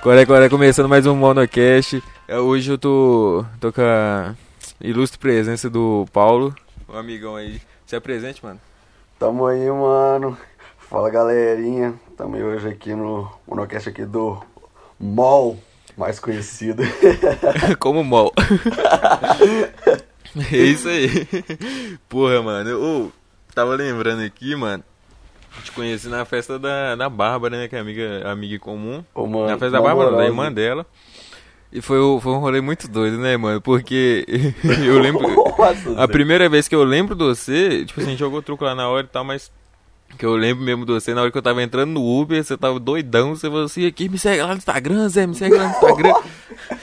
Agora, agora começando mais um Monocast. É, hoje eu tô, tô com a ilustre presença do Paulo, um amigão aí. Se apresente, mano. Tamo aí, mano. Fala, galerinha. Tamo aí hoje aqui no Monocast aqui do MOL, mais conhecido. Como MOL. é isso aí. Porra, mano. Eu tava lembrando aqui, mano. Te conheci na festa da, da Bárbara, né? Que é amiga, amiga comum. Ô, mano, na festa da Bárbara, da irmã dela. E foi, foi um rolê muito doido, né, mano? Porque eu lembro. Nossa, A primeira vez que eu lembro de você, tipo assim, a gente jogou truco lá na hora e tal, mas. Que eu lembro mesmo de você, na hora que eu tava entrando no Uber, você tava doidão, você falou assim, aqui, me segue lá no Instagram, Zé, me segue lá no Instagram.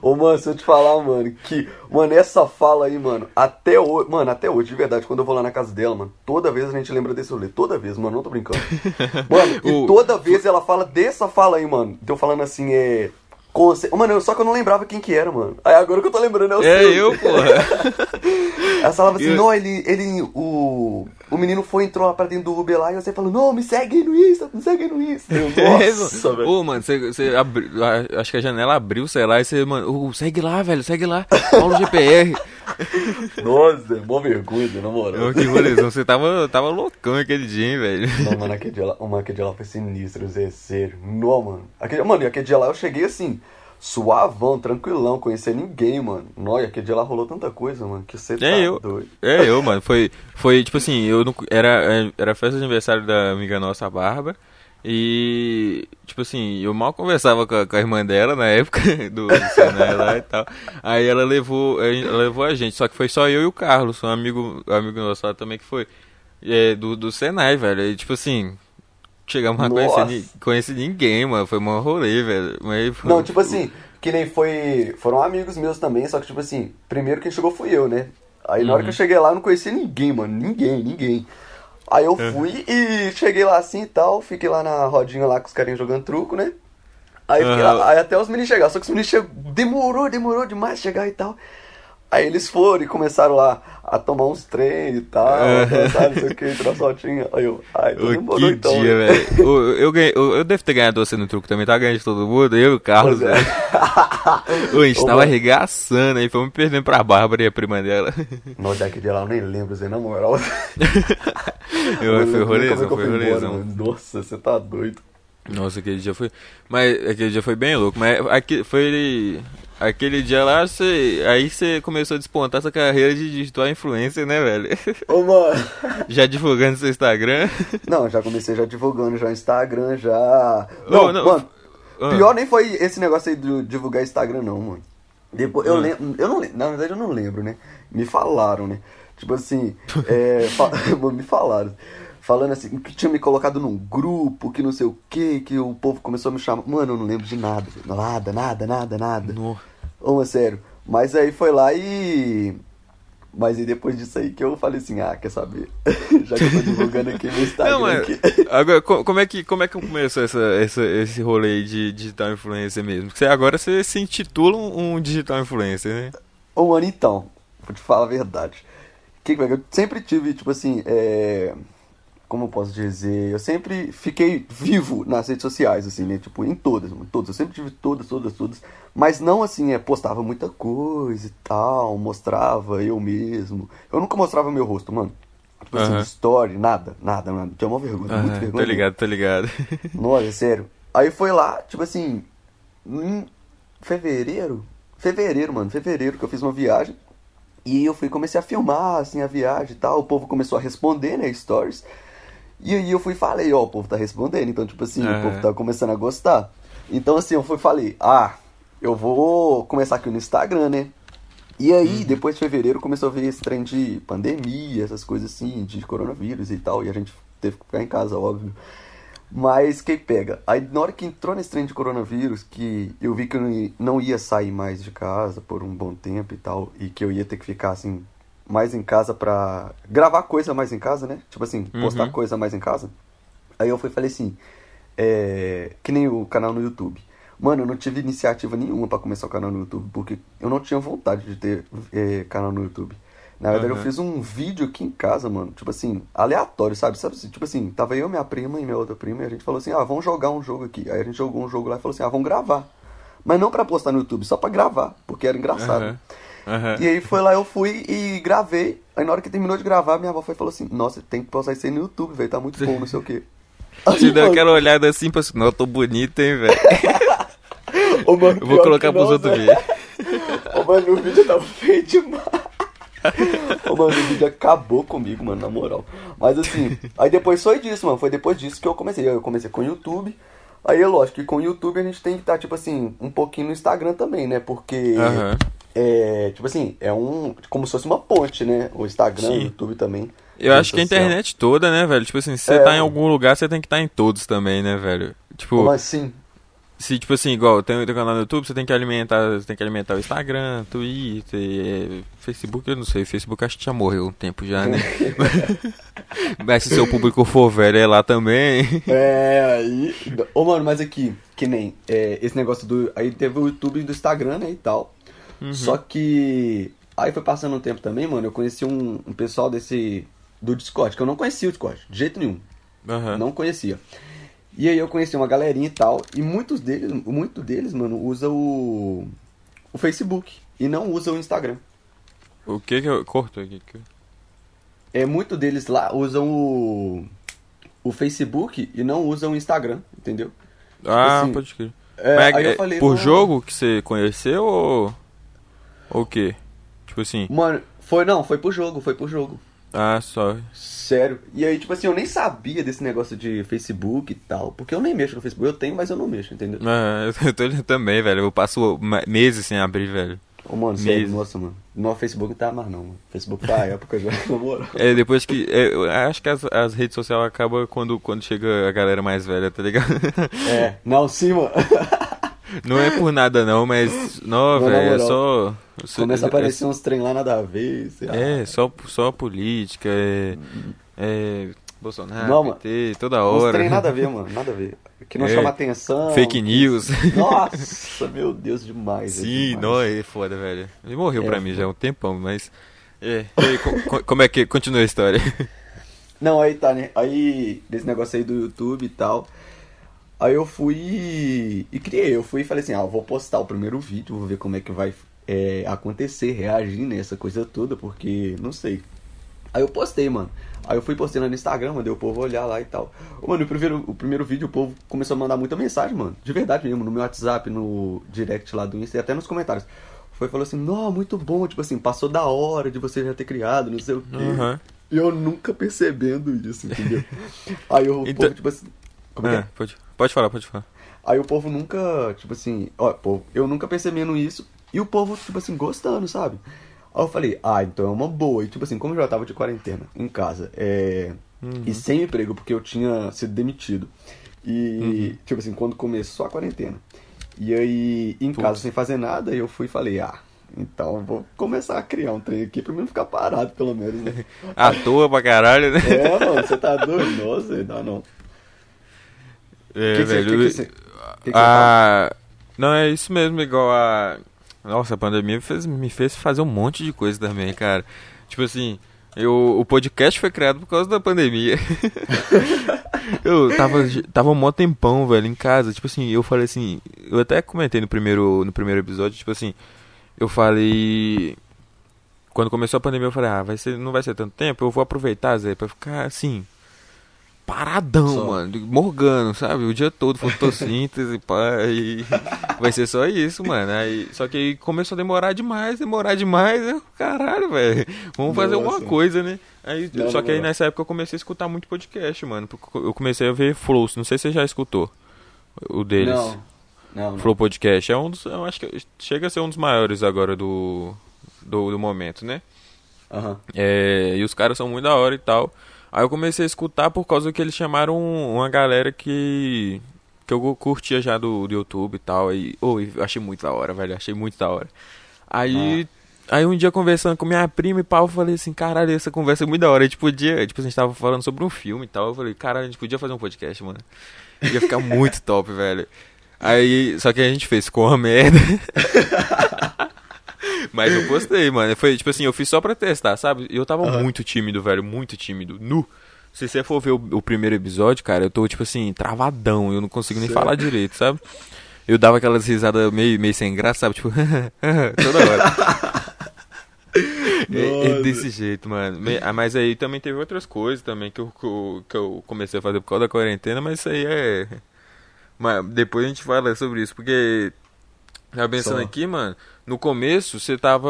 Ô, mano, se eu te falar, mano, que, mano, essa fala aí, mano, até hoje, mano, até hoje, de verdade, quando eu vou lá na casa dela, mano, toda vez a gente lembra desse rolê, toda vez, mano, não tô brincando. Mano, e toda vez ela fala dessa fala aí, mano, de eu falando assim, é... conce- Mano, só que eu não lembrava quem que era, mano. Aí agora que eu tô lembrando é o É seu. eu, porra. Ela falava assim, Eu- não, ele, ele, o, o menino foi, entrou lá pra dentro do Uber lá e você falou, não, me segue aí no Insta, me segue aí no Insta. Eu, Nossa, velho. Ô, mano, você, você abriu, acho que a janela abriu, sei lá, e você, mano, ô, segue lá, velho, segue lá, Paulo GPR. Nossa, mó vergonha, na moral. Que rolezão, você tava, tava loucão aquele dia, hein, velho. Não, mano, aquele dia lá, mano, aquele dia lá foi sinistro, Zé, sério. Não, mano. Aquele, mano, e aquele dia lá eu cheguei assim, suavão, tranquilão, conhecer ninguém, mano. E aquele dia lá rolou tanta coisa, mano, que você tá É eu. doido. É, eu, mano. Foi, foi tipo assim, eu não, era, era festa de aniversário da amiga nossa, a Barba. E, tipo assim, eu mal conversava com a, com a irmã dela na época, do, do Senai lá e tal. Aí ela levou, ela levou a gente, só que foi só eu e o Carlos, um amigo, amigo nosso lá também que foi. É, do, do Senai, velho. E, tipo assim, chegamos a conhecer, Nossa. conhecer ninguém, mano. Foi um rolê, velho. Mas, foi- Não, tipo assim, que nem foi. Foram amigos meus também, só que, tipo assim, primeiro quem chegou fui eu, né? Aí na hora Uhum. que eu cheguei lá eu não conhecia ninguém, mano. Ninguém, ninguém. Aí eu fui e cheguei lá assim e tal, fiquei lá na rodinha lá com os carinhas jogando truco, né? Aí, Aham. lá, aí até os meninos chegaram, só que os meninos chegou, demorou, demorou demais chegar e tal. Aí eles foram e começaram lá a tomar uns trem e tal, Aham. dançar, não sei o que, tirar. Aí eu, ai, Ô, demorou que então. dia, né? velho. Eu, eu, ganhei- eu, eu devo ter ganhado você no truque também, tá ganhando de todo mundo, eu e o Carlos, Pois é. velho. Ô, a gente Ô, tava mano. arregaçando aí, fomos perdendo pra Bárbara e a prima dela. Nossa, aquele dia lá eu nem lembro, Zé, na moral. Eu, foi é rolezão, foi rolezão. Nossa, você tá doido. Nossa, aquele dia foi. Mas aquele dia foi bem louco. Mas aqui, foi. Aquele dia lá, você. Aí você começou a despontar essa carreira de digital influencer, né, velho? Ô, mano. Já divulgando seu Instagram. Não, já comecei já divulgando já Instagram, já. Não, Ô, não, mano. Ah. Pior nem foi esse negócio aí de divulgar Instagram, não, mano. Depois, eu Ah. lembro. Eu não lembro. Na verdade, eu não lembro, né? Me falaram, né? Tipo assim, é, me falaram. Falando assim, que tinha me colocado num grupo, que não sei o que, que o povo começou a me chamar. Mano, eu não lembro de nada. Nada, nada, nada, nada. No- Ô, mas sério. Mas aí foi lá e. Mas aí depois disso aí que eu falei assim, ah, quer saber? Já que eu tô divulgando aqui no Instagram Não, mas aqui. agora, co- como é que como é que começou essa, essa, esse rolê de digital influencer mesmo? Porque agora você se intitula um, digital influencer, né? Ô, mano, então, vou te falar a verdade. Que, que- eu sempre tive, tipo assim, é... Como eu posso dizer? Eu sempre fiquei vivo nas redes sociais, assim, né? Tipo, em todas, mano, todas. Eu sempre tive todas, todas, todas. Mas não assim, é, postava muita coisa e tal, mostrava eu mesmo. Eu nunca mostrava meu rosto, mano. Tipo assim, story, nada, nada, nada. Tinha uma vergonha, muito tô vergonha. ligado, tô ligado. Nossa, é sério. Aí foi lá, tipo assim, em fevereiro, fevereiro, mano, fevereiro que eu fiz uma viagem. E eu fui comecei a filmar, assim, a viagem e tal. O povo começou a responder, né, stories. E aí eu fui e falei, ó, o povo tá respondendo. Então, tipo assim, o povo tá começando a gostar. Então, assim, eu fui e falei, ah, eu vou começar aqui no Instagram, né? E aí, depois de fevereiro, começou a ver esse trem de pandemia, essas coisas assim, de coronavírus e tal. E a gente teve que ficar em casa, óbvio. Mas quem pega? Aí na hora que entrou nesse trem de coronavírus, que eu vi que eu não ia sair mais de casa por um bom tempo e tal, e que eu ia ter que ficar assim, mais em casa pra gravar coisa mais em casa, né? Tipo assim, postar Uhum. coisa mais em casa. Aí eu fui e falei assim, é, que nem o canal no YouTube. Mano, eu não tive iniciativa nenhuma pra começar o canal no YouTube, porque eu não tinha vontade de ter é, canal no YouTube. Na verdade, Aham. eu fiz um vídeo aqui em casa, mano. Tipo assim, aleatório, sabe? sabe? Tipo assim, tava eu, minha prima e minha outra prima. E a gente falou assim: ah, vamos jogar um jogo aqui. Aí a gente jogou um jogo lá e falou assim: ah, vamos gravar. Mas não pra postar no YouTube, só pra gravar, porque era engraçado. Aham. Aham. E aí foi lá, eu fui e gravei. Aí na hora que terminou de gravar, minha avó foi e falou assim: Nossa, tem que postar isso aí no YouTube, velho, tá muito bom, não sei o quê. Te deu mano, aquela olhada assim, pra não, eu tô bonito, hein, velho. Eu vou colocar pros outros velho. verem. Ô, mano, o vídeo tava feio demais. Ô, mano, o vídeo acabou comigo, mano, na moral. Mas assim, aí depois foi disso, mano. Foi depois disso que eu comecei. Eu comecei com o YouTube. Aí é lógico que com o YouTube a gente tem que estar, tipo assim, um pouquinho no Instagram também, né? Porque. Aham. É, tipo assim, é um. Como se fosse uma ponte, né? O Instagram, Sim. o YouTube também. Eu acho que a internet toda, né, velho? Tipo assim, se você É, tá em algum lugar, você tem que estar em todos também, né, velho? Tipo, Mas sim. Se, tipo assim, igual tem o canal no YouTube, você tem que alimentar, você tem que alimentar o Instagram, Twitter, Facebook, eu não sei, Facebook acho que já morreu um tempo já, né? Mas se seu público for velho, é lá também. É, aí. Ô, mano, mas aqui, que nem é, esse negócio do. Aí teve o YouTube do Instagram, né, e tal. Uhum. Só que. Aí foi passando um tempo também, mano. Eu conheci um, um pessoal desse. Do Discord, que eu não conhecia o Discord, de jeito nenhum. Aham. Não conhecia. E aí eu conheci uma galerinha e tal. E muitos deles, muito deles, mano, usa o. O Facebook. E não usa o Instagram. O que que eu corto aqui? É, muito deles lá usam o. O Facebook e não usam o Instagram, entendeu? Ah, assim, pode crer. É, Mas é falei, por jogo que você conheceu ou. Ou o quê? Tipo assim. Mano, foi não, foi pro jogo, foi pro jogo. Ah, só. Sério. E aí, tipo assim, eu nem sabia desse negócio de Facebook e tal. Porque eu nem mexo no Facebook. Eu tenho, mas eu não mexo, entendeu? Ah, eu tô olhando também, velho. Eu passo meses sem abrir, velho. Ô, mano, sério, nossa, mano. No Facebook tá mais não, mano. Facebook tá época já, na moral. É, depois que. é, eu acho que as, as redes sociais acabam quando, quando chega a galera mais velha, tá ligado? É, não, sim, mano. Não é por nada não, mas. Não, velho, é só. Começa a é- aparecer uns trem lá nada a ver. sei lá. É, só, só política, é. É. Bolsonaro, Não. PT, toda Uns hora. trem nada a ver, mano. Nada a ver. Que não É. chama atenção. Fake news. Nossa, meu Deus, demais. é Sim, demais. não, é foda, velho. Ele morreu É, pra mim já há um tempão, mas. É. Aí, co- co- como é que. Continua a história. Não, aí tá, né? Aí, desse negócio aí do YouTube e tal. Aí eu fui e- criei. Eu fui e falei assim: ah, vou postar o primeiro vídeo, vou ver como é que vai é, acontecer, reagir nessa coisa toda, porque não sei. Aí eu postei, mano. Aí eu fui postando no Instagram, mandei o povo olhar lá e tal. Mano, o primeiro, o primeiro vídeo o povo começou a mandar muita mensagem, mano. De verdade mesmo, no meu WhatsApp, no direct lá do Insta e até nos comentários. Foi falou assim, não, muito bom, tipo assim, passou da hora de você já ter criado, não sei o quê. Aham. E eu nunca percebendo isso, entendeu? Aí o Então- povo, tipo assim. Como é é? Ah, pode, pode falar, pode falar. Aí o povo nunca, tipo assim, ó, povo, eu nunca percebendo isso. E o povo, tipo assim, gostando, sabe? Aí eu falei, ah, então é uma boa. E tipo assim, como eu já tava de quarentena em casa, é. E sem emprego, porque eu tinha sido demitido. E, tipo assim, quando começou a quarentena. E aí, em Putz. casa sem fazer nada, eu fui e falei, ah, então eu vou começar a criar um trem aqui pra mim não ficar parado, pelo menos, né? À toa pra caralho, né? É, mano, você tá doido? Nossa, não dá não. É, Que que você- velho. que você- que que você a... Não, é isso mesmo, igual a. Nossa, a pandemia fez, me fez fazer um monte de coisa também, cara. Tipo assim, eu, o podcast foi criado por causa da pandemia. eu tava, tava um mó tempão, velho, em casa. Tipo assim, eu falei assim. Eu até comentei no primeiro, no primeiro episódio, tipo assim. Eu falei. Quando começou a pandemia, eu falei, ah, vai ser, não vai ser tanto tempo, eu vou aproveitar, Zé, pra ficar assim. Paradão, Só. mano. Morgando, sabe? O dia todo, fotossíntese, pá, e vai ser só isso, mano. Aí, só que aí começou a demorar demais, demorar demais. Eu, caralho, velho. Vamos fazer Nossa. alguma coisa, né? Aí, Não, só que aí nessa época eu comecei a escutar muito podcast, mano. porque Eu comecei a ver Flow, não sei se você já escutou o deles. Não, não, não. Flow Podcast é um dos, eu acho que chega a ser um dos maiores agora do do, do momento, né? Aham. É, e os caras são muito da hora e tal. Aí eu comecei a escutar por causa que eles chamaram uma galera que que eu curtia já do, do YouTube e tal. E oh, eu achei muito da hora, velho. Achei muito da hora. Aí Aí um dia conversando com minha prima e pau, eu falei assim, caralho, essa conversa é muito da hora. A gente podia, tipo, a gente tava falando sobre um filme e tal. Eu falei, caralho, a gente podia fazer um podcast, mano. Ia ficar muito top, velho. Aí, só que a gente fez com uma merda. Mas eu postei, mano. Foi tipo assim, eu fiz só pra testar, sabe? E eu tava Aham. muito tímido, velho. Muito tímido. Nu. Se você for ver o, o primeiro episódio, cara, eu tô, tipo assim, travadão. Eu não consigo nem Sério? falar direito, sabe? Eu dava aquelas risadas meio, meio sem graça, sabe? Tipo, toda hora. É, é desse jeito, mano. Ah, Mas aí também teve outras coisas também que eu, que eu- que eu comecei a fazer por causa da quarentena, mas isso aí é. Mas depois a gente fala sobre isso, porque. Tava pensando Só. aqui, mano. No começo, você tava.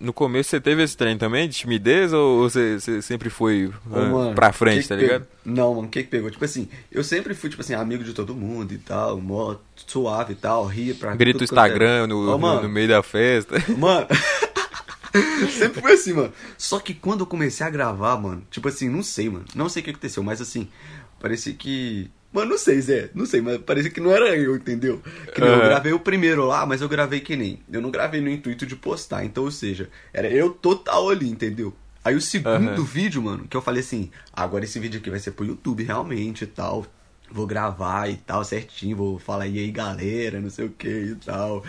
No começo, você teve esse trem também de timidez ou você, você sempre foi Ô, ah, mano, pra frente, que tá que ligado? pegou? Não, mano, o que que pegou? Tipo assim, eu sempre fui, tipo assim, amigo de todo mundo e tal, mó suave e tal, ria pra Grita o era. Instagram no, Ô, no- no meio da festa. Mano, sempre foi assim, mano. Só que quando eu comecei a gravar, mano, tipo assim, não sei, mano. Não sei o que aconteceu, mas assim, parecia que. Mano, não sei, Zé. Não sei, mas parecia que não era eu, entendeu? Que nem eu Aham. gravei o primeiro lá, mas eu gravei que nem. Eu não gravei no intuito de postar. Então, ou seja, era eu total ali, entendeu? Aí o segundo Aham. vídeo, mano, que eu falei assim, agora esse vídeo aqui vai ser pro YouTube realmente e tal. Vou gravar e tal, certinho, vou falar e aí galera, não sei o que e tal.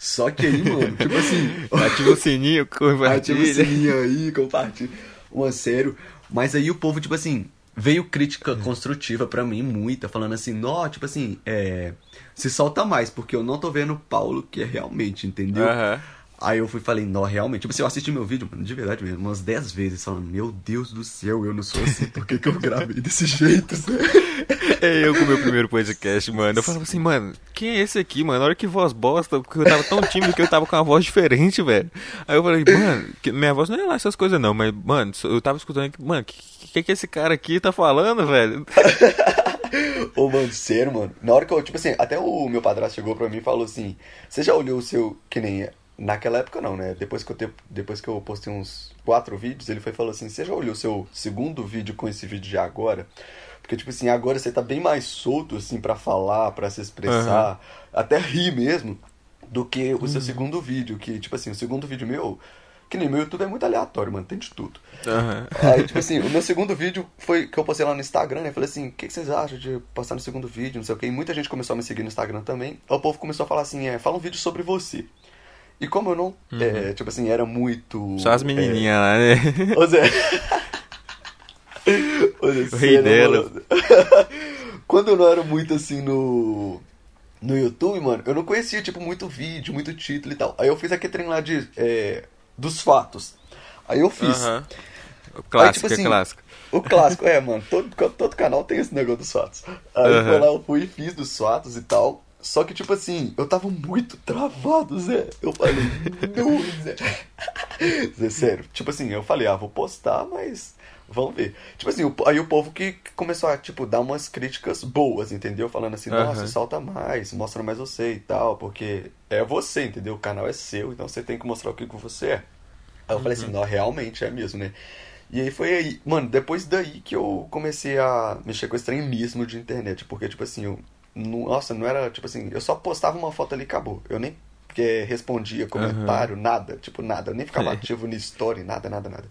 Só que aí, mano, tipo assim. Ativa o sininho, Ativa o compartilha. sininho aí, compartilha. Uma sério. Mas aí o povo, tipo assim, veio crítica construtiva pra mim, muita, falando assim, nó, tipo assim, é. Se solta mais, porque eu não tô vendo o Paulo que é realmente, entendeu? Aham. Aí eu fui falei, nó, realmente. Tipo assim, eu assisti meu vídeo, mano, de verdade mesmo, umas 10 vezes, falando, meu Deus do céu, eu não sou assim, por que, que eu gravei desse jeito, eu com o meu primeiro podcast, mano. Eu falava assim, mano, quem é esse aqui, mano? Olha que voz bosta, porque eu tava tão tímido que eu tava com uma voz diferente, velho. Aí eu falei, mano, minha voz não é lá essas coisas não, mas, mano, eu tava escutando aqui, mano, o que, que que esse cara aqui tá falando, velho? Ô, mano, sério, mano. Na hora que eu, tipo assim, até o meu padrasto chegou pra mim e falou assim: Você já olhou o seu. Que nem. Naquela época não, né? Depois que eu, te, depois que eu postei uns quatro vídeos, ele foi falou assim: Você já olhou o seu segundo vídeo com esse vídeo de agora? Porque, tipo assim, agora você tá bem mais solto, assim, pra falar, pra se expressar, até rir mesmo, do que o seu segundo vídeo. Que, tipo assim, o segundo vídeo meu. Que nem meu YouTube é muito aleatório, mano, tem de tudo. Aham. Aí, tipo assim, o meu segundo vídeo foi que eu postei lá no Instagram, né? Falei assim, o que, que vocês acham de postar no segundo vídeo, não sei o quê. E muita gente começou a me seguir no Instagram também. Aí o povo começou a falar assim, é, fala um vídeo sobre você. E como eu não, é, tipo assim, era muito... Uhum. Só as menininhas lá, né? É... Ô Zé, O rei dela. Quando eu não era muito assim no... No YouTube, mano, eu não conhecia, tipo, muito vídeo, muito título e tal. Aí eu fiz aquele trem lá de... é, dos fatos. Aí eu fiz. Aham. O clássico, tipo assim, é clássico. O clássico, é, mano. Todo, todo canal tem esse negócio dos fatos. Aí foi lá, eu fui e fiz dos fatos e tal. Só que, tipo assim, eu tava muito travado, Zé. Eu falei, não, Zé. Zé, sério. Tipo assim, eu falei, ah, vou postar, mas vamos ver. Tipo assim, o- aí o povo que começou a, tipo, dar umas críticas boas, entendeu? Falando assim, nossa, solta mais, mostra mais você e tal, porque é você, entendeu? O canal é seu, então você tem que mostrar o que você é. Aí eu falei assim, não, realmente é mesmo, né? E aí foi aí, mano, depois daí que eu comecei a mexer com esse trem mesmo de internet, porque, tipo assim, eu, não- nossa, não era, tipo assim, eu só postava uma foto ali e acabou. Eu nem respondia comentário, nada, tipo, nada. Eu nem ficava ativo no story, nada, nada, nada.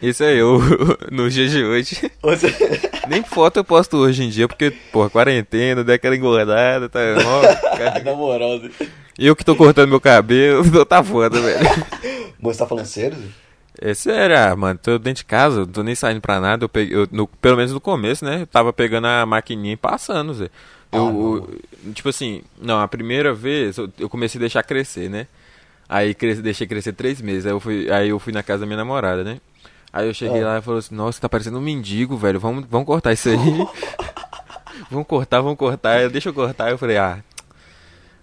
Isso é eu no dia de hoje. Você... Nem foto eu posto hoje em dia, porque, porra, quarentena, dei aquela engordada, tá cara. Na moral. E eu que tô cortando meu cabelo, tá foda, velho. Você tá falando sério, Zé? É sério, ah, mano, tô dentro de casa, não tô nem saindo pra nada, eu peguei, eu, no- pelo menos no começo, né, eu tava pegando a maquininha e passando, Zé. Ah, Eu, eu- tipo assim, não, a primeira vez eu, eu comecei a deixar crescer, né, aí cresci, deixei crescer três meses, aí eu, fui, aí eu fui na casa da minha namorada, né, aí eu cheguei Ah. lá e falou assim, nossa, tá parecendo um mendigo, velho, vamos, vamos cortar isso aí, vamos cortar, vamos cortar, Eu, deixa eu cortar, eu falei, ah...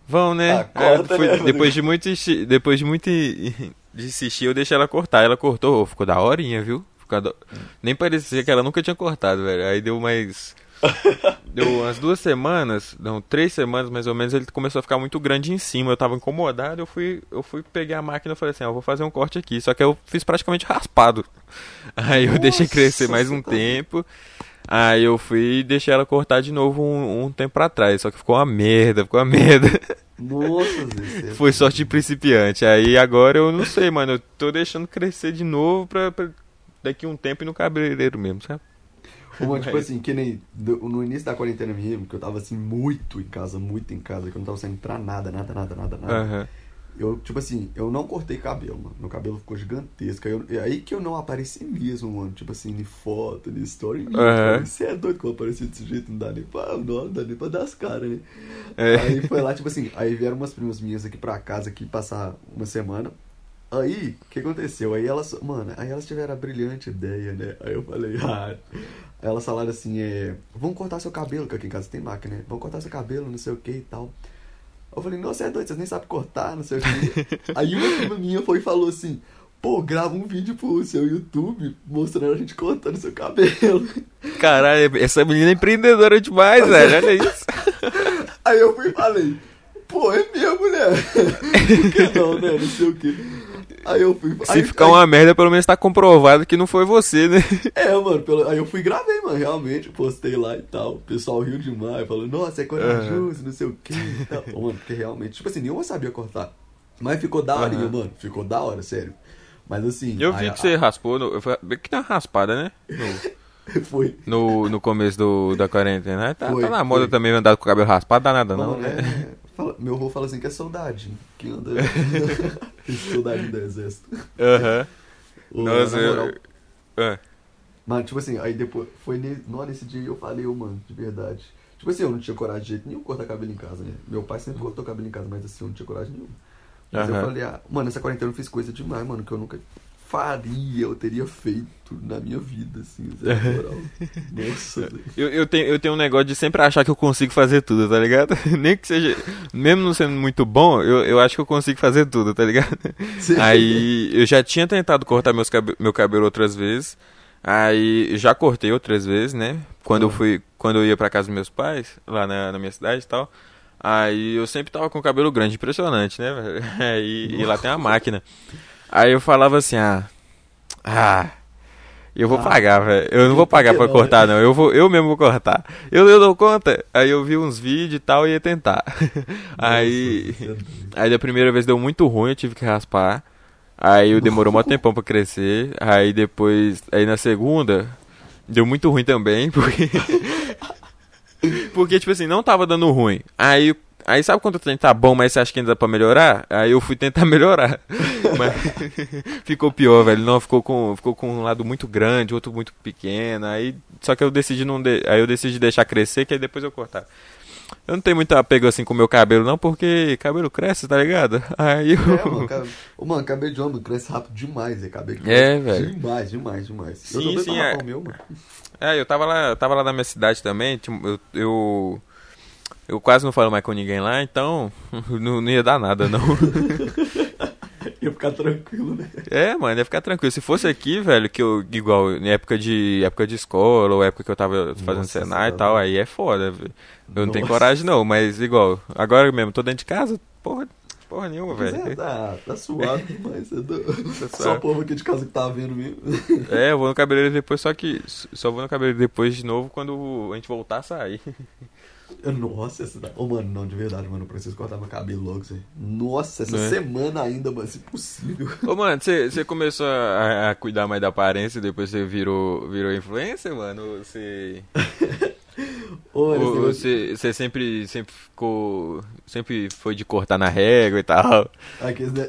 Vão, né? Ah, Aí Rodrigo? depois de muito depois de muito de insistir, eu deixei ela cortar. Ela cortou, ficou da horinha, viu? Ficou da- Nem parecia que ela nunca tinha cortado, velho. Aí deu mais deu umas duas semanas, não, três semanas mais ou menos, ele começou a ficar muito grande em cima. Eu tava incomodado, eu fui, eu fui pegar a máquina e falei assim, ó, vou fazer um corte aqui. Só que eu fiz praticamente raspado. Aí eu deixei Nossa, crescer mais um tá tempo. Aí eu fui e deixei ela cortar de novo um, um tempo pra trás. Só que ficou uma merda, ficou uma merda. Nossa, Foi sorte de principiante. Aí agora eu não sei, mano. Eu tô deixando crescer de novo pra, pra daqui um tempo ir no cabeleireiro mesmo, sabe? Mano, tipo Mas- assim, que nem no início da quarentena mesmo, que eu tava assim muito em casa, muito em casa, que eu não tava saindo pra nada, nada, nada, nada, nada. Aham. eu, tipo assim, eu não cortei cabelo, mano. Meu cabelo ficou gigantesco. Aí, eu- é aí que eu não apareci mesmo, mano. Tipo assim, em foto, em story. Aham. Você é doido que eu apareci desse jeito, não dá nem pra, não, não dá nem pra dar as caras, né? É. Aí foi lá, tipo assim, aí vieram umas primas minhas aqui pra casa aqui passar uma semana. Aí, o que aconteceu? Aí elas, mano, aí elas tiveram a brilhante ideia, né? Aí eu falei, ah. Aí elas falaram assim, é. Vamos cortar seu cabelo, que aqui em casa tem máquina, né? Vamos cortar seu cabelo, não sei o que e tal. Eu falei, não, você é doido, vocês nem sabem cortar, não sei o que. aí uma prima minha foi e falou assim, pô, grava um vídeo pro seu YouTube mostrando a gente cortando seu cabelo. Caralho, essa menina é empreendedora demais, velho. Olha isso. Aí eu fui e falei, pô, é mesmo, né? Por que não, né? Não sei o que. Aí eu fui. Se aí, ficar aí- uma merda, pelo menos tá comprovado que não foi você, né? É, mano, pelo- aí eu fui e gravei, mano, realmente, postei lá e tal. O pessoal riu demais, falou, nossa, é corajoso, não sei o que e tal. Mano, porque realmente, tipo assim, nenhuma sabia cortar. Mas ficou da hora, Aham. mano, ficou da hora, sério. Mas assim. Eu vi aí- que você raspou, no, que tá uma raspada, né? Foi. No, no começo do, da quarentena. Tá, Foi, tá na moda foi. também andar com o cabelo raspado, dá nada não, Mano, né? É, fala- meu avô fala assim que é soldado, que anda. soldado do exército. Aham. Ô, Nossa, moral, eu... Ah, Mano, tipo assim, aí depois, foi ne- não, nesse dia eu falei, ô, mano, de verdade. Tipo assim, eu não tinha coragem de jeito nenhum cortar cabelo em casa, né? Meu pai sempre cortou cabelo em casa, mas assim, eu não tinha coragem nenhuma. Mas eu Aham. falei, ah, mano, essa quarentena eu fiz coisa demais, mano, que eu nunca faria, eu teria feito na minha vida, assim, Zé, na moral. Nossa. Eu, eu, tenho, eu tenho um negócio de sempre achar que eu consigo fazer tudo, tá ligado? Nem que seja. Mesmo não sendo muito bom, eu, eu acho que eu consigo fazer tudo, tá ligado? Sim. Aí eu já tinha tentado cortar meus cabe meu cabelo outras vezes. Aí já cortei outras vezes, né? Quando eu Ah. fui. Quando eu ia pra casa dos meus pais, lá na, na minha cidade e tal. Aí eu sempre tava com o cabelo grande, impressionante, né? Aí, e lá tem a máquina. Aí eu falava assim, ah. Ah. Eu vou Ah. pagar, velho. Eu não vou pagar pra não, cortar, não. Eu, vou, eu mesmo vou cortar. Eu, eu dou conta. Aí eu vi uns vídeos e tal e ia tentar. Aí. Doido. Aí da primeira vez deu muito ruim, eu tive que raspar. Aí eu demorou um tempão pra crescer. Aí depois. Aí na segunda. Deu muito ruim também, porque. porque, tipo assim, não tava dando ruim. Aí. Aí sabe quando o trem tá bom, mas você acha que ainda dá pra melhorar? Aí eu fui tentar melhorar. Mas ficou pior, velho. Não, ficou com, ficou com um lado muito grande, outro muito pequeno. Aí. Só que eu decidi não. De... Aí eu decidi deixar crescer, que aí depois eu cortar. Eu não tenho muito apego assim com o meu cabelo, não, porque cabelo cresce, tá ligado? Aí eu. É, mano, cabelo, Ô, mano, cabelo de homem cresce rápido demais, é cabelo É, velho. Demais, demais, demais. Sim, eu sim, é. meu, mano. É, eu tava lá, eu tava lá na minha cidade também, eu, eu, eu quase não falo mais com ninguém lá, então não, não ia dar nada, não. Ia ficar tranquilo, né? É, mano, ia ficar tranquilo. Se fosse aqui, velho, que eu, igual, em época de, época de escola, ou época que eu tava fazendo Nossa Senai e Senhora. tal, aí é foda, velho. Eu não tenho Nossa. coragem não, mas igual, agora mesmo, tô dentro de casa, porra, porra nenhuma, Mas é, velho. tá, tá suave demais. É do... Só suave. o povo aqui de casa que tá vendo mesmo. É, eu vou no cabeleireiro depois, só que só vou no cabeleireiro depois de novo quando a gente voltar a sair. Nossa, essa... Ô, mano, não, de verdade, mano, eu preciso cortar meu cabelo logo, Zé. Nossa, essa É. semana ainda, mano, se possível. Ô, mano, você você começou a, a cuidar mais da aparência e depois você virou, virou influencer, mano? Você. Ou você você sempre, sempre ficou. Sempre foi de cortar na régua e tal. Aqui, né?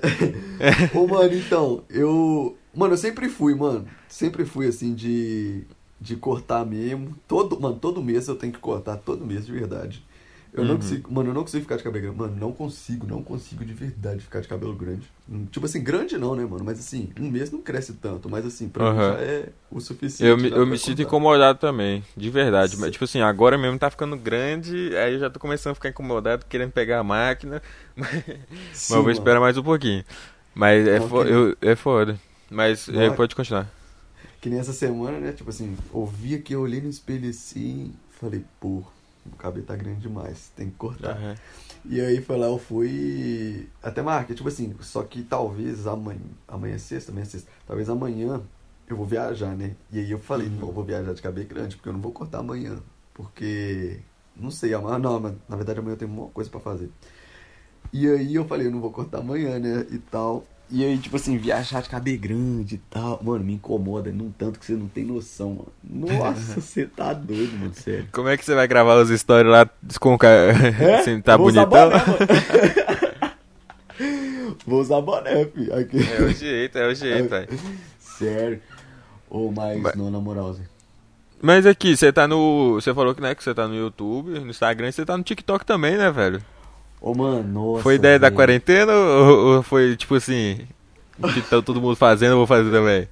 Ô, mano, então, eu. Mano, eu sempre fui, mano. Sempre fui assim de. De cortar mesmo. Todo, mano, todo mês eu tenho que cortar, todo mês, de verdade. Eu não Uhum. consigo. Mano, eu não consigo ficar de cabelo grande. Mano, não consigo, não consigo de verdade ficar de cabelo grande. Tipo assim, grande não, né, mano? Mas assim, um mês não cresce tanto. Mas assim, pra mim Aham. já é o suficiente. Eu me, eu me sinto incomodado também, de verdade. Mas, tipo assim, agora mesmo tá ficando grande, aí eu já tô começando a ficar incomodado, querendo pegar a máquina. Mas, Sim, mas eu vou mano. esperar mais um pouquinho. Mas é, Não, fo que- eu, é foda. Mas Não, é, é- pode continuar. Que nem essa semana, né? Tipo assim, ouvi aqui, eu olhei no espelho assim, falei, pô, o cabelo tá grande demais, tem que cortar. Aham. E aí foi lá, eu fui até marquei, tipo assim, só que talvez amanhã, amanhã é sexta, amanhã é sexta, talvez amanhã eu vou viajar, né? E aí eu falei, Uhum. não, eu vou viajar de cabelo grande, porque eu não vou cortar amanhã, porque, não sei, amanhã, não, mas na verdade amanhã eu tenho uma coisa pra fazer. E aí eu falei, eu não vou cortar amanhã, né, e tal. E aí, tipo assim, viajar de cabelo grande e tal, mano, me incomoda num tanto que você não tem noção, mano. Nossa, você tá doido, mano, sério. Como é que você vai gravar os stories lá com o cara É? assim, tá Vou bonitão? boné. Vou usar boné, fi. Aqui. É o jeito, é o jeito, velho. Sério. Ou mais, Mas- não, na moral, Zé. Mas aqui, você tá no. Você falou que, né, que você tá no YouTube, no Instagram, você tá no TikTok também, né, velho? Ô, mano, nossa. foi ideia da quarentena ou, ou foi tipo assim. Que tá todo mundo fazendo, eu vou fazer também?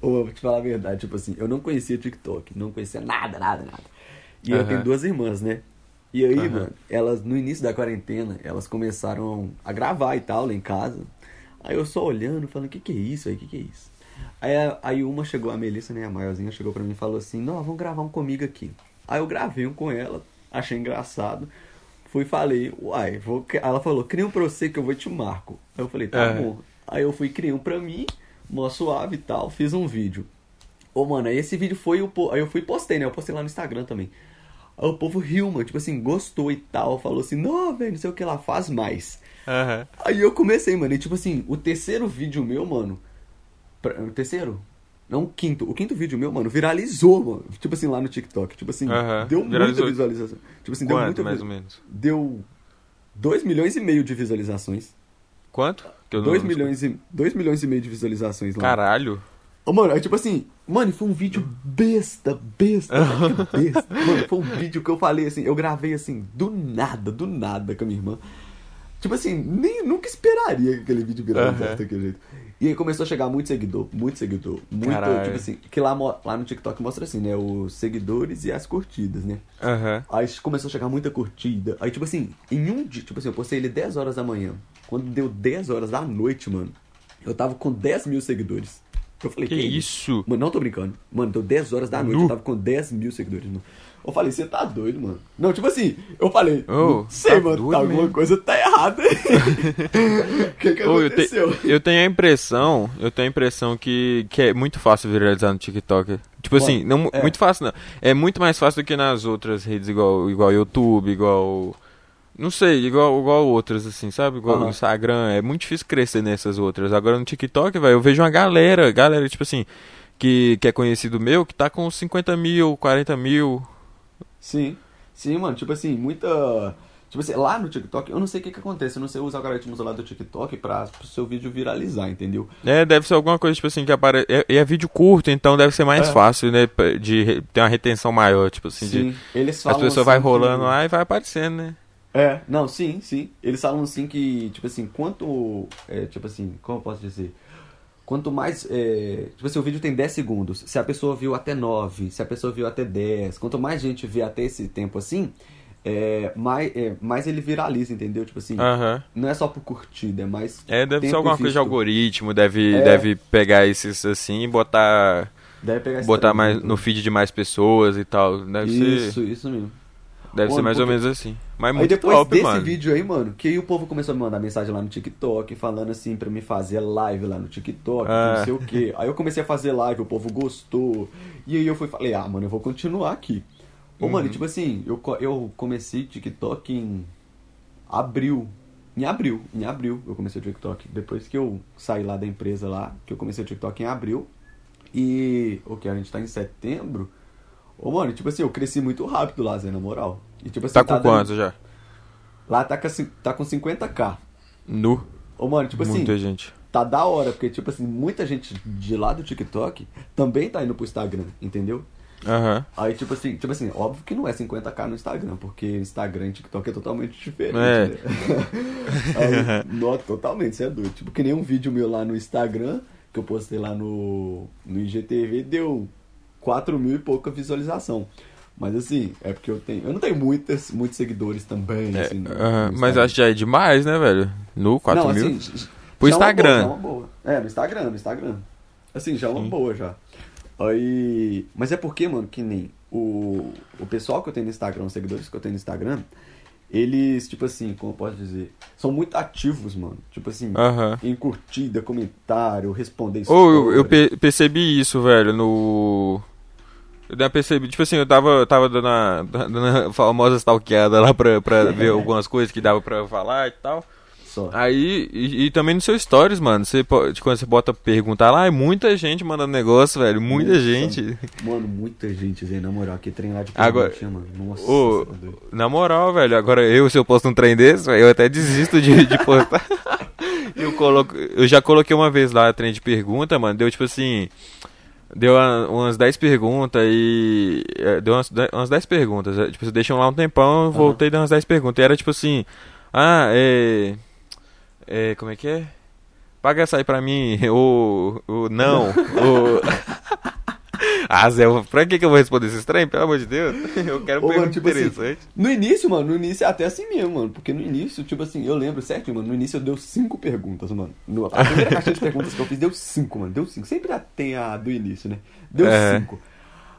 Ô, eu vou te falar a verdade, tipo assim, eu não conhecia TikTok, não conhecia nada, nada, nada. E eu Aham. tenho duas irmãs, né? E aí, Aham. mano, elas, no início da quarentena, elas começaram a gravar e tal, lá em casa. Aí eu só olhando, falando, o que que é isso aí, o que que é isso? Aí, aí uma chegou, a Melissa, né, a maiorzinha, chegou pra mim e falou assim, não, vamos gravar um comigo aqui. Aí eu gravei um com ela, achei engraçado. Fui e falei, uai, vou... cri-" Ela falou, cria um pra você que eu vou te marco. Aí eu falei, tá Aham. bom. Aí eu fui criar um pra mim, mó suave e tal, fiz um vídeo. Ô, mano, aí esse vídeo foi o. Aí eu fui e postei, né? Eu postei lá no Instagram também. Aí o povo riu, mano, tipo assim, gostou e tal. Falou assim, não, velho, não sei o que lá, faz mais. Aham. Aí eu comecei, mano, e tipo assim, o terceiro vídeo meu, mano. pra- O terceiro? Não, o quinto. O quinto vídeo meu, mano, viralizou, mano. Tipo assim, lá no TikTok. Tipo assim, deu Viralizou. muita visualização. Tipo assim, deu Quanto, muita mais ou menos? Deu 2 milhões e meio de visualizações. Quanto? Que eu não- 2 milhões, e, 2 milhões e meio de visualizações lá. Caralho. Ô, Mano, é tipo assim, mano, foi um vídeo besta, besta, besta. Mano, foi um vídeo que eu falei assim, eu gravei assim, do nada, do nada com a minha irmã. Tipo assim, nem, nunca esperaria que aquele vídeo viralizasse Aham. daquele jeito. E aí começou a chegar muito seguidor, muito seguidor, muito, Caralho. tipo assim, que lá, lá no TikTok mostra assim, né, os seguidores e as curtidas, né. Aham. Aí começou a chegar muita curtida. Aí, tipo assim, em um dia, tipo assim, eu postei ele 10 horas da manhã. Quando deu 10 horas da noite, mano, eu tava com 10 mil seguidores. Eu falei, Que isso? Mano, não tô brincando. Mano, deu 10 horas da noite, Nu. eu tava com 10 mil seguidores, mano. Eu falei, você tá doido, mano. Não, tipo assim, eu falei, não sei, tá mano, doido tá alguma mesmo. coisa tá errada. O que que Ô, eu, te- aconteceu? eu tenho a impressão, eu tenho a impressão que, que é muito fácil viralizar no TikTok. Tipo assim, não é. muito fácil não. É muito mais fácil do que nas outras redes igual igual YouTube, igual não sei, igual igual outras assim, sabe? Igual o Aham. Instagram, é muito difícil crescer nessas outras. Agora no TikTok, velho, eu vejo uma galera, galera tipo assim, que, que é conhecido meu, que tá com 50 mil, 40 mil. Sim, sim, mano, tipo assim, muita. Tipo assim, lá no TikTok, eu não sei o que que acontece, eu não sei os algoritmos lá do TikTok pra pro seu vídeo viralizar, entendeu? É, deve ser alguma coisa, tipo assim, que aparece. É, é vídeo curto, então deve ser mais É. fácil, né? De ter uma retenção maior, tipo assim, de. sim, eles As falam pessoas assim vai que- rolando lá e vai aparecendo, né? É, não, sim, sim. Eles falam assim que, tipo assim, quanto. É, tipo assim, como eu posso dizer? Quanto mais. É, tipo assim, o vídeo tem 10 segundos. Se a pessoa viu até 9, se a pessoa viu até 10, quanto mais gente vê até esse tempo assim, é, mais, é, mais ele viraliza, entendeu? Tipo assim, não é só por curtida, é mais. É, deve ser alguma coisa de visto. algoritmo, deve, É. deve pegar esses assim e botar. Deve pegar esse botar mais no feed de mais pessoas e tal. Deve Isso, ser. isso mesmo. Deve ser mais ou porque- menos assim. Mas Aí depois top, desse mano. vídeo aí, mano, que aí o povo começou a me mandar mensagem lá no TikTok, falando assim pra me fazer live lá no TikTok, que Ah. não sei o quê. Aí eu comecei a fazer live, o povo gostou. E aí eu fui falei, ah, mano, eu vou continuar aqui. Ô, Uhum. mano, tipo assim, eu, eu comecei TikTok em abril. Em abril, em abril eu comecei o TikTok. Depois que eu saí lá da empresa lá, que eu comecei o TikTok em abril. E o que a gente tá em setembro. Ô, mano, tipo assim, eu cresci muito rápido lá, Zé, na moral. E, tipo assim, Tá com dando- quantos já? Lá tá com, tá com 50k. Nu. Ô, mano, tipo assim, Muita gente. tá da hora, porque, tipo assim, muita gente de lá do TikTok também tá indo pro Instagram, entendeu? Aham. Aí, tipo assim, tipo assim, óbvio que não é 50k no Instagram, porque Instagram e TikTok é totalmente diferente, É. né? Aí, não, totalmente, você é doido. Tipo, que nem um vídeo meu lá no Instagram, que eu postei lá no, no IGTV, deu 4 mil e pouca visualização. Mas assim, é porque eu tenho. Eu não tenho muitas, muitos seguidores também, É, assim. no- aham. no Mas acho que já é demais, né, velho? Nu, 4 não, mil. Assim, Pro é Instagram. boa, é uma boa. É, no Instagram, no Instagram. Assim, já é uma Sim. boa já. Aí. Mas é porque, mano, que nem o, o pessoal que eu tenho no Instagram, os seguidores que eu tenho no Instagram, eles, tipo assim, como eu posso dizer, são muito ativos, mano. Tipo assim, Aham. em curtida, comentário, responder Ou eu, eu pe- percebi isso, velho, no. Eu percebi, tipo assim, eu tava, eu tava dando a, dando a famosa stalkeada lá pra, pra ver algumas coisas que dava pra falar e tal. Só. Aí, e, e também no seu stories, mano, você quando você bota perguntar lá, é muita gente mandando negócio, velho, muita Nossa, gente. Mano, muita gente, Zé, na moral, que trem lá de Agora- mano. Nossa, Ô, tá. Na moral, velho, agora eu, se eu posto um trem desse, velho, eu até desisto de, de postar. eu, coloco, eu já coloquei uma vez lá trem de pergunta, mano. Deu tipo assim. Deu uma- umas 10 perguntas e. é, Deu umas, umas 10 perguntas. é, Tipo, você deixou lá um tempão, eu voltei e dei umas 10 perguntas. E era tipo assim. Ah, é. É. Como é que é? Paga essa aí pra mim, ou. ou não, ou. Ah, Zé, pra que, que eu vou responder esse trem? Pelo amor de Deus. Eu quero Ô, mano, tipo assim, interessante. No início, mano, no início é até assim mesmo, mano. Porque no início, tipo assim, eu lembro certo, mano. No início eu dei cinco perguntas, mano. No, a primeira caixinha de perguntas que eu fiz deu cinco, mano. Deu cinco. Sempre tem a do início, né? Deu É. cinco.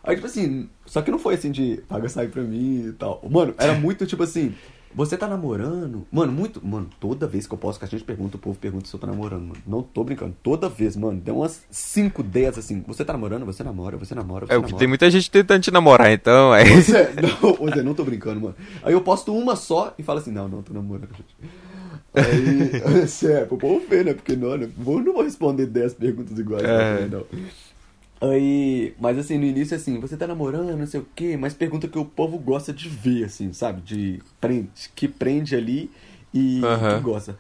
Aí, tipo assim, só que não foi assim de paga sair pra mim e tal. Mano, era muito tipo assim. Você tá namorando? Mano, muito. Mano, toda vez que eu posto caixinha de pergunta, o povo pergunta se eu tô namorando, mano. Não tô brincando. Toda vez, mano. Deu umas 5, 10 assim. Você tá namorando? Você namora? Você namora? Você É, namora? tem muita gente tentando te namorar, então. Aí... Zé, não, ô Zé, não tô brincando, mano. Aí eu posto uma só e falo assim, não, não, tô namorando, gente. Aí, sério, o povo vê, né? Porque não, né? eu não vou responder 10 perguntas iguais, É. né, não. Aí, mas assim, no início, assim, você tá namorando, não sei o quê, mas pergunta que o povo gosta de ver, assim, sabe? De prende, que prende ali e Aham. que gosta.